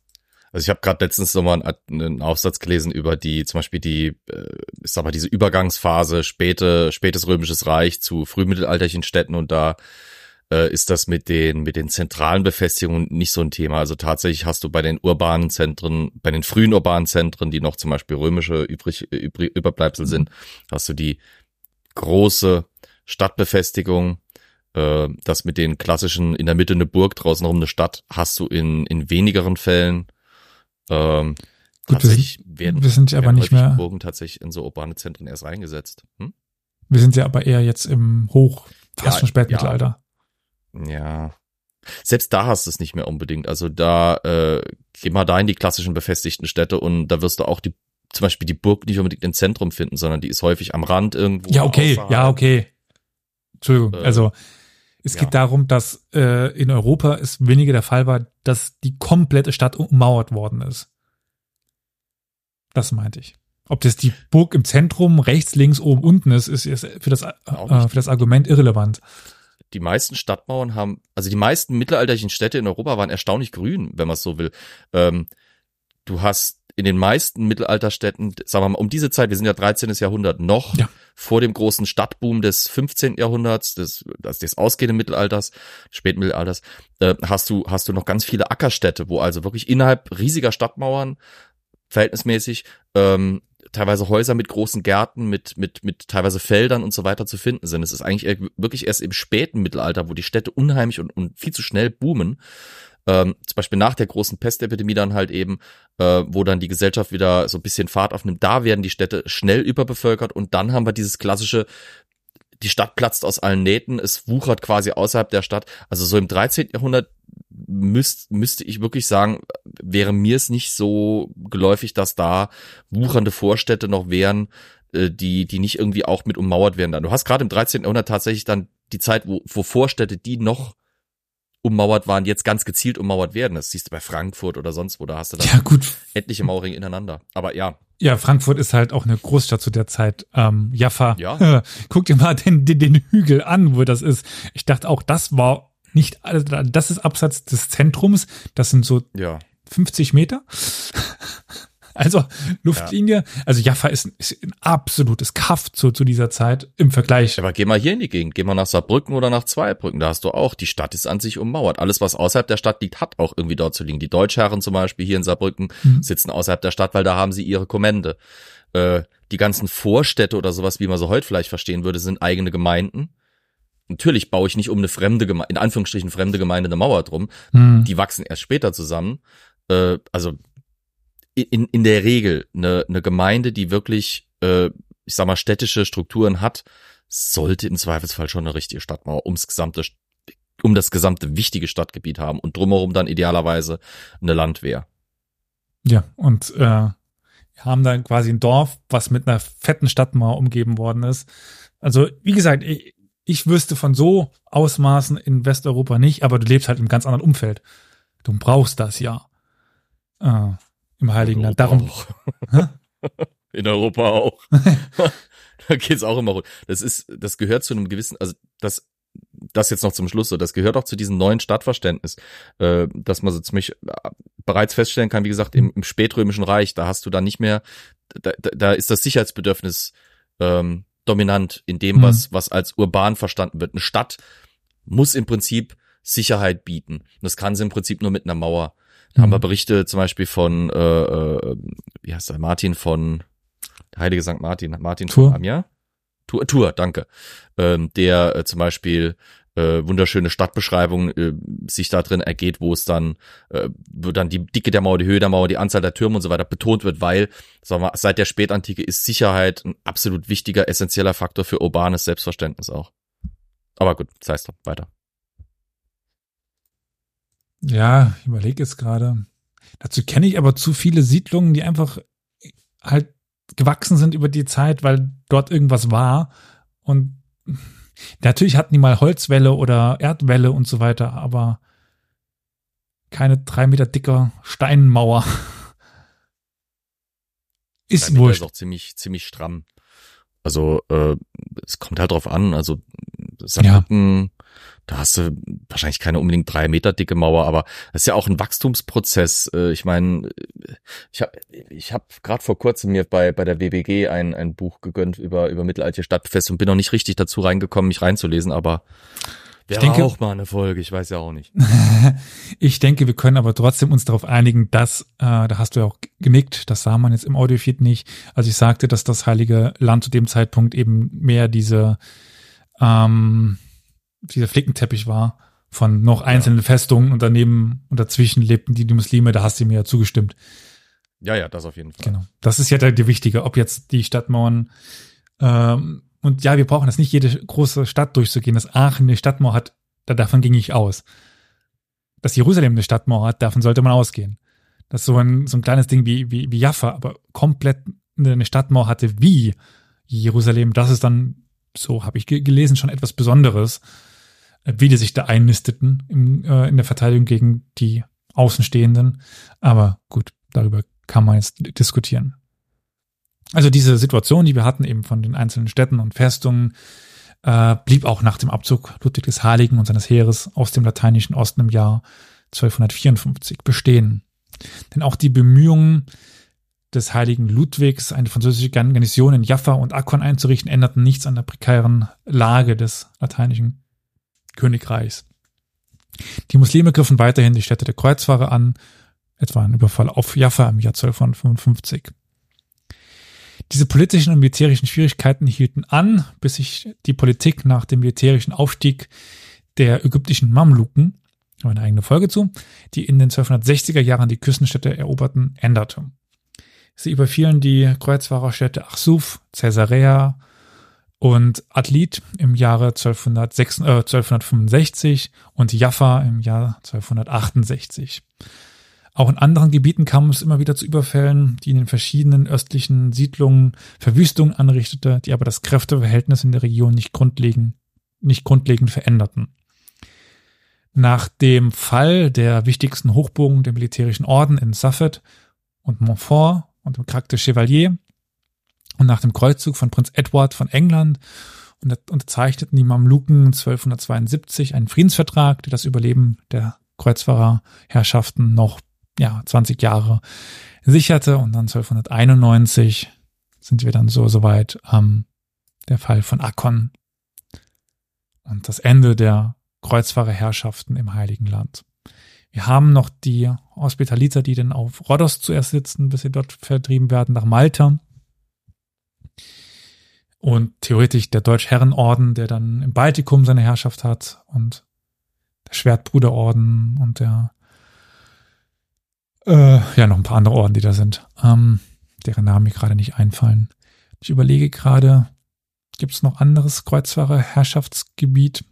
also ich habe gerade letztens nochmal einen, einen Aufsatz gelesen über die, zum Beispiel die, äh, ich sag mal, diese Übergangsphase, späte, spätes römisches Reich zu frühmittelalterlichen Städten und da äh, ist das mit den, mit den zentralen Befestigungen nicht so ein Thema. Also tatsächlich hast du bei den urbanen Zentren, bei den frühen urbanen Zentren, die noch zum Beispiel römische übrig, übrig, Überbleibsel sind, hast du die große Stadtbefestigung, äh, das mit den klassischen, in der Mitte eine Burg, draußen rum eine Stadt, hast du in, in wenigeren Fällen. Ähm, Gut, wir sind, werden, wir sind ja aber nicht mehr. Burgen tatsächlich in so urbane Zentren erst reingesetzt. Hm? Wir sind ja aber eher jetzt im Hoch, fast ja, schon Spätmittelalter. Ja. ja. Selbst da hast du es nicht mehr unbedingt. Also da, äh, geh mal da in die klassischen befestigten Städte und da wirst du auch die, zum Beispiel die Burg nicht unbedingt im Zentrum finden, sondern die ist häufig am Rand irgendwo. Ja, okay, außerhalb. ja, okay. Entschuldigung, äh, also es ja. geht darum, dass äh, in Europa es weniger der Fall war, dass die komplette Stadt ummauert worden ist. Das meinte ich. Ob das die Burg im Zentrum, rechts, links, oben, unten ist, ist, ist für, das, äh, für das Argument irrelevant. Die meisten Stadtmauern haben, also die meisten mittelalterlichen Städte in Europa waren erstaunlich grün, wenn man es so will. Ähm, du hast in den meisten Mittelalterstädten, sagen wir mal, um diese Zeit, wir sind ja 13. Jahrhundert noch, ja. vor dem großen Stadtboom des 15. Jahrhunderts, des, des ausgehenden Mittelalters, Spätmittelalters, äh, hast du, hast du noch ganz viele Ackerstädte, wo also wirklich innerhalb riesiger Stadtmauern verhältnismäßig ähm, teilweise Häuser mit großen Gärten, mit, mit, mit teilweise Feldern und so weiter zu finden sind. Es ist eigentlich wirklich erst im späten Mittelalter, wo die Städte unheimlich und, und viel zu schnell boomen. Ähm, zum Beispiel nach der großen Pestepidemie dann halt eben, äh, wo dann die Gesellschaft wieder so ein bisschen Fahrt aufnimmt, da werden die Städte schnell überbevölkert und dann haben wir dieses klassische, die Stadt platzt aus allen Nähten, es wuchert quasi außerhalb der Stadt. Also so im 13. Jahrhundert müsst, müsste ich wirklich sagen, wäre mir es nicht so geläufig, dass da wuchernde Vorstädte noch wären, äh, die, die nicht irgendwie auch mit ummauert werden. Dann. Du hast gerade im 13. Jahrhundert tatsächlich dann die Zeit, wo, wo Vorstädte, die noch ummauert waren, jetzt ganz gezielt ummauert werden. Das siehst du bei Frankfurt oder sonst wo, da hast du dann Ja, gut. etliche Mauerringe ineinander. Aber ja, Ja, Frankfurt ist halt auch eine Großstadt zu der Zeit. Ähm, Jaffa. Ja. Guck dir mal den, den, den Hügel an, wo das ist. Ich dachte auch, das war nicht, also das ist abseits des Zentrums. Das sind so ja. 50 Meter. Also Luftlinie. Also Jaffa ist, ist ein absolutes Kaff zu, zu dieser Zeit im Vergleich. Aber geh mal hier in die Gegend, geh mal nach Saarbrücken oder nach Zweibrücken, da hast du auch, die Stadt ist an sich ummauert. Alles, was außerhalb der Stadt liegt, hat auch irgendwie dort zu liegen. Die Deutschherren zum Beispiel hier in Saarbrücken Mhm. sitzen außerhalb der Stadt, weil da haben sie ihre Kommende. Äh, die ganzen Vorstädte oder sowas, wie man so heute vielleicht verstehen würde, sind eigene Gemeinden. Natürlich baue ich nicht um eine fremde Gemeinde, in Anführungsstrichen fremde Gemeinde eine Mauer drum. Hm. Die wachsen erst später zusammen. Äh, also in, in der Regel eine, eine Gemeinde, die wirklich, äh, ich sag mal, städtische Strukturen hat, sollte im Zweifelsfall schon eine richtige Stadtmauer ums gesamte, um das gesamte wichtige Stadtgebiet haben und drumherum dann idealerweise eine Landwehr. Ja, und äh, haben dann quasi ein Dorf, was mit einer fetten Stadtmauer umgeben worden ist. Also, wie gesagt, ich, ich wüsste von so Ausmaßen in Westeuropa nicht, aber du lebst halt im ganz anderen Umfeld. Du brauchst das ja. Äh, Im Heiligen Land. Darum? In Europa auch. da geht's auch immer rund. Das ist, das gehört zu einem gewissen, also das, das jetzt noch zum Schluss so, das gehört auch zu diesem neuen Stadtverständnis, äh, dass man so ziemlich äh, bereits feststellen kann, wie gesagt, im, im spätrömischen Reich, da hast du dann nicht mehr, da, da, da ist das Sicherheitsbedürfnis ähm, dominant in dem, Mhm. was, was als urban verstanden wird. Eine Stadt muss im Prinzip Sicherheit bieten. Und das kann sie im Prinzip nur mit einer Mauer. Da haben wir Mhm. Berichte zum Beispiel von, äh, äh, wie heißt er, Martin von, der heilige St. Martin, Martin Tour. von Amiens? Tour, Tour, danke. Ähm, der äh, zum Beispiel äh, wunderschöne Stadtbeschreibung äh, sich da drin ergeht, wo es dann, äh, wo dann die Dicke der Mauer, die Höhe der Mauer, die Anzahl der Türme und so weiter betont wird, weil, sagen wir, seit der Spätantike ist Sicherheit ein absolut wichtiger, essentieller Faktor für urbanes Selbstverständnis auch. Aber gut, das heißt weiter. Ja, ich überlege jetzt gerade. Dazu kenne ich aber zu viele Siedlungen, die einfach halt gewachsen sind über die Zeit, weil dort irgendwas war. Und natürlich hatten die mal Holzwälle oder Erdwälle und so weiter, aber keine drei Meter dicker Steinmauer. Ist Drei wurscht. Ist auch ziemlich, ziemlich stramm. Also, äh, es kommt halt drauf an. Also, Saarbrücken, da hast du wahrscheinlich keine unbedingt drei Meter dicke Mauer, aber das ist ja auch ein Wachstumsprozess. Äh, ich meine, ich habe ich hab gerade vor kurzem mir bei, bei der WBG ein, ein Buch gegönnt über, über mittelalterliche Stadtfest und bin noch nicht richtig dazu reingekommen, mich reinzulesen, aber wäre denke- auch mal eine Folge, ich weiß ja auch nicht. Ich denke, wir können aber trotzdem uns darauf einigen, dass, äh, da hast du ja auch genickt, das sah man jetzt im Audiofeed nicht, als ich sagte, dass das Heilige Land zu dem Zeitpunkt eben mehr diese, ähm, dieser Flickenteppich war von noch einzelnen Festungen und daneben und dazwischen lebten die, die Muslime, da hast du mir ja zugestimmt. Ja, ja, das auf jeden Fall. Genau. Das ist ja der, der Wichtige, ob jetzt die Stadtmauern ähm, und ja, wir brauchen das nicht jede große Stadt durchzugehen. Dass Aachen eine Stadtmauer hat, da davon ging ich aus. Dass Jerusalem eine Stadtmauer hat, davon sollte man ausgehen. Dass so ein, so ein kleines Ding wie, wie, wie Jaffa, aber komplett eine Stadtmauer hatte wie Jerusalem, das ist dann, so habe ich ge- gelesen, schon etwas Besonderes, wie die sich da einnisteten im, äh, in der Verteidigung gegen die Außenstehenden. Aber gut, darüber kann man jetzt diskutieren. Also diese Situation, die wir hatten eben von den einzelnen Städten und Festungen, äh, blieb auch nach dem Abzug Ludwig des Heiligen und seines Heeres aus dem lateinischen Osten im Jahr 1254 bestehen. Denn auch die Bemühungen des heiligen Ludwigs, eine französische Garnison in Jaffa und Akkon einzurichten, änderten nichts an der prekären Lage des lateinischen Königreichs. Die Muslime griffen weiterhin die Städte der Kreuzfahrer an, etwa ein Überfall auf Jaffa im Jahr 1255. Diese politischen und militärischen Schwierigkeiten hielten an, bis sich die Politik nach dem militärischen Aufstieg der ägyptischen Mamluken, eine eigene Folge zu, die in den 1260er Jahren die Küstenstädte eroberten, änderte. Sie überfielen die Kreuzfahrerstädte Achsuf, Caesarea und Atlit im Jahre 1206, äh, 1265 und Jaffa im Jahr 1268. Auch in anderen Gebieten kam es immer wieder zu Überfällen, die in den verschiedenen östlichen Siedlungen Verwüstungen anrichtete, die aber das Kräfteverhältnis in der Region nicht grundlegend, nicht grundlegend veränderten. Nach dem Fall der wichtigsten Hochburgen der militärischen Orden in Safed und Montfort und dem de Chevalier und nach dem Kreuzzug von Prinz Edward von England unterzeichneten die Mamluken 1272 einen Friedensvertrag, der das Überleben der Kreuzfahrerherrschaften noch ja 20 Jahre sicherte und dann 1291 sind wir dann so soweit ähm, der Fall von Akkon und das Ende der Kreuzfahrerherrschaften im Heiligen Land. Wir haben noch die Hospitaliter, die dann auf Rhodos zuerst sitzen, bis sie dort vertrieben werden nach Malta. Und theoretisch der Deutschherrenorden, der dann im Baltikum seine Herrschaft hat und der Schwertbruderorden und der äh, ja noch ein paar andere Orden, die da sind, ähm, deren Namen mir gerade nicht einfallen. Ich überlege gerade, gibt es noch anderes Kreuzfahrerherrschaftsgebiet?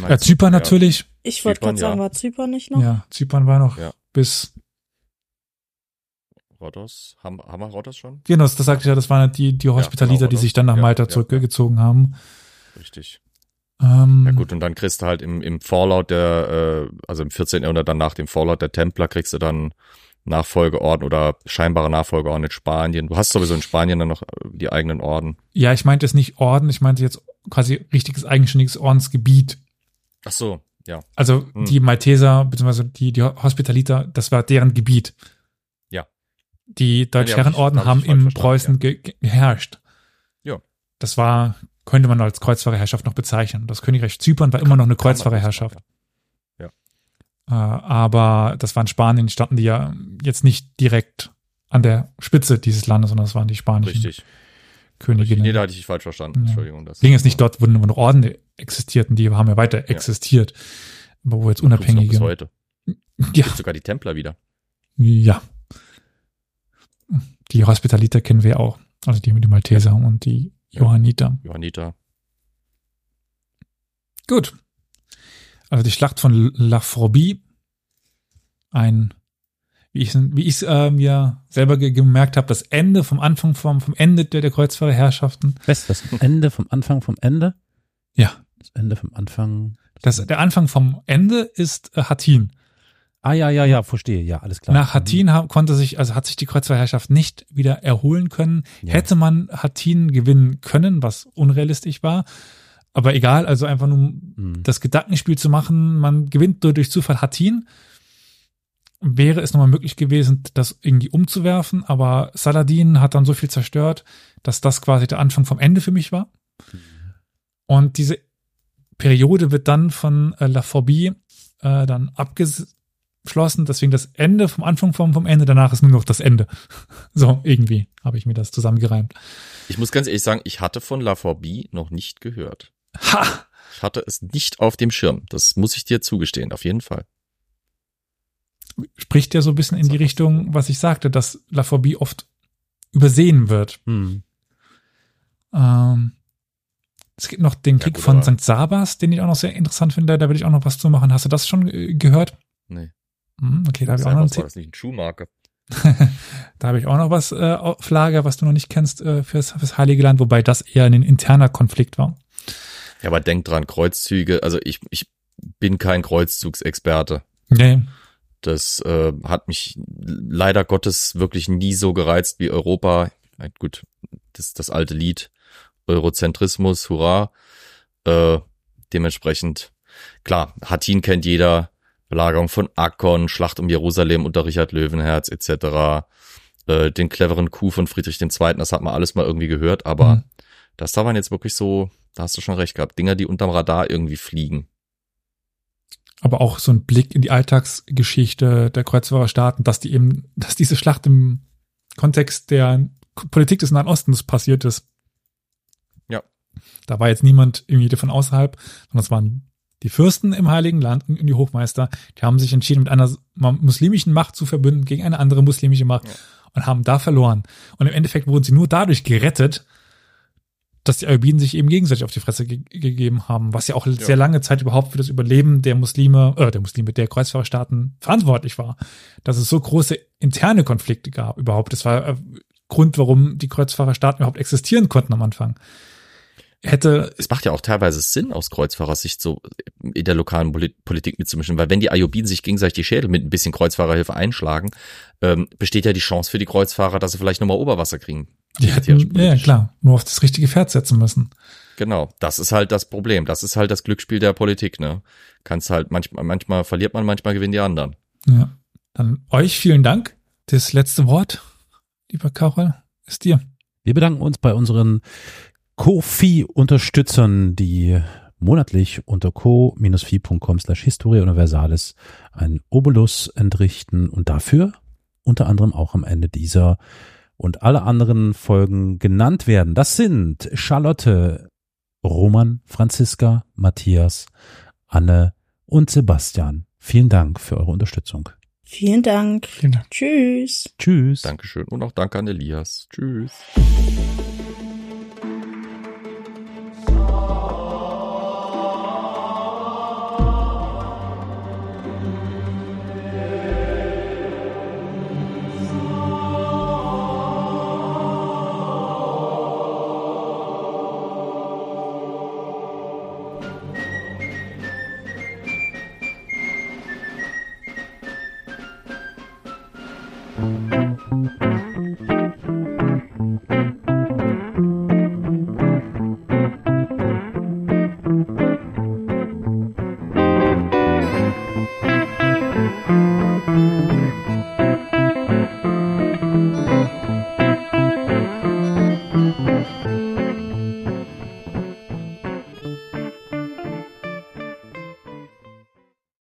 Ja? Zypern Ja. natürlich. Ich wollte gerade sagen, ja. war Zypern nicht noch? Ja, Zypern war noch Ja. bis Rhodos? Haben, haben wir Rhodos schon? Genau, das sagte ich ja, das waren die, die Hospitaliter, genau, die sich dann nach Ja, Malta ja, zurückgezogen haben. Richtig. Ähm, Ja gut, und dann kriegst du halt im, im Fallout der, äh, also im 14. Jahrhundert dann nach dem Fallout der Templer kriegst du dann Nachfolgeorden oder scheinbare Nachfolgeorden in Spanien. Du hast sowieso in Spanien dann noch äh, die eigenen Orden. Ja, ich meinte es nicht Orden, ich meinte jetzt quasi richtiges eigenständiges Ordensgebiet. Ach so, ja. Also Hm. die Malteser, beziehungsweise die, die Hospitaliter, das war deren Gebiet. Ja. Die Deutschherrenorden hab haben im Preußen ge geherrscht. Ja. Das war, könnte man als Kreuzfahrerherrschaft noch bezeichnen. Das Königreich Zypern war immer noch eine Kreuzfahrerherrschaft. sagen, Äh, aber das war in Spanien, standen die ja jetzt nicht direkt an der Spitze dieses Landes, sondern das waren die Ja. spanischen Richtig. Richtig. Königinnen. Nee, da hatte ich dich falsch verstanden. Ja. Entschuldigung. Das Ging es nicht dort, wo nur noch Orden existierten, die haben ja weiter existiert. Aber wo jetzt noch bis unabhängige. heute. Ja, Gibt sogar die Templer wieder. ja. Die Hospitaliter kennen wir auch. Also die, die Malteser und die Ja. Johanniter. Johanniter. Gut. Also die Schlacht von La Frobie. Ein, wie ich wie ich äh, mir selber ge gemerkt habe, das Ende vom Anfang vom, vom Ende der, der Kreuzfahrerherrschaften. Was, das Ende vom Anfang vom Ende? Ja. Das Ende vom Anfang. Das, der Anfang vom Ende ist äh, Hattin. Ah, ja, ja, ja, verstehe. Ja, alles klar. Nach Hattin ha- konnte sich, also hat sich die Kreuzfahrerherrschaft nicht wieder erholen können. Ja. Hätte man Hattin gewinnen können, was unrealistisch war. Aber egal, also einfach nur Mhm. das Gedankenspiel zu machen, man gewinnt nur durch Zufall Hattin. Wäre es nochmal möglich gewesen, das irgendwie umzuwerfen, aber Saladin hat dann so viel zerstört, dass das quasi der Anfang vom Ende für mich war. Und diese Periode wird dann von äh, La Phobie äh, dann abgeschlossen, deswegen das Ende vom Anfang vom, vom Ende, danach ist nur noch das Ende. So, irgendwie habe ich mir das zusammengereimt. Ich muss ganz ehrlich sagen, ich hatte von La Forbie noch nicht gehört. Ha! Ich hatte es nicht auf dem Schirm. Das muss ich dir zugestehen, auf jeden Fall. Spricht ja so ein bisschen in die Richtung, was ich sagte, dass La Phobie oft übersehen wird. Hm. Ähm, es gibt noch den Ja, Krieg gut, von St. Sabas, den ich auch noch sehr interessant finde. Da will ich auch noch was zu machen. Hast du das schon äh, gehört? Nee. Hm, okay, da habe ich, auch noch war Tipp. das nicht ein Schuhmarke. da habe ich auch noch was äh, auf Lager, was du noch nicht kennst äh, fürs, fürs Heilige Land, wobei das eher ein interner Konflikt war. Ja, aber denk dran, Kreuzzüge, also ich, ich bin kein Kreuzzugsexperte. Nee. Das äh, hat mich leider Gottes wirklich nie so gereizt wie Europa. Gut, das das alte Lied Eurozentrismus, hurra. Äh, dementsprechend, klar, Hattin kennt jeder, Belagerung von Akkon, Schlacht um Jerusalem unter Richard Löwenherz etc. Äh, den cleveren Coup von Friedrich II., das hat man alles mal irgendwie gehört, aber Mhm. das da waren jetzt wirklich so, da hast du schon recht gehabt, Dinger, die unterm Radar irgendwie fliegen. aber auch so ein Blick in die Alltagsgeschichte der Kreuzfahrerstaaten, dass die eben, dass diese Schlacht im Kontext der Politik des Nahen Ostens passiert ist. Ja. Da war jetzt niemand irgendwie von außerhalb, sondern es waren die Fürsten im Heiligen Land und die Hochmeister, die haben sich entschieden, mit einer muslimischen Macht zu verbünden gegen eine andere muslimische Macht Ja. und haben da verloren. Und im Endeffekt wurden sie nur dadurch gerettet, dass die Ayyubiden sich eben gegenseitig auf die Fresse ge gegeben haben, was ja auch sehr lange Zeit überhaupt für das Überleben der Muslime, äh, der Muslime, der Kreuzfahrerstaaten verantwortlich war. Dass es so große interne Konflikte gab überhaupt. Das war äh, Grund, warum die Kreuzfahrerstaaten überhaupt existieren konnten am Anfang. Hätte, Es macht ja auch teilweise Sinn, aus Kreuzfahrersicht so in der lokalen Poli- Politik mitzumischen, weil wenn die Ayubiden sich gegenseitig die Schädel mit ein bisschen Kreuzfahrerhilfe einschlagen, ähm, besteht ja die Chance für die Kreuzfahrer, dass sie vielleicht nochmal Oberwasser kriegen. die hätten, ja, klar, nur auf das richtige Pferd setzen müssen. Genau, das ist halt das Problem. Das ist halt das Glücksspiel der Politik, ne? Kannst halt manchmal, manchmal verliert man, manchmal gewinnen die anderen. Ja. Dann euch vielen Dank. Das letzte Wort, lieber Karol, ist dir. Wir bedanken uns bei unseren Kofi-Unterstützern, die monatlich unter co-fi.com slash Historia Universalis einen Obolus entrichten und dafür unter anderem auch am Ende dieser und alle anderen Folgen genannt werden. Das sind Charlotte, Roman, Franziska, Matthias, Anne und Sebastian. Vielen Dank für eure Unterstützung. Vielen Dank. Vielen Dank. Tschüss. Tschüss. Dankeschön und auch danke an Elias. Tschüss. Tschüss. 啊。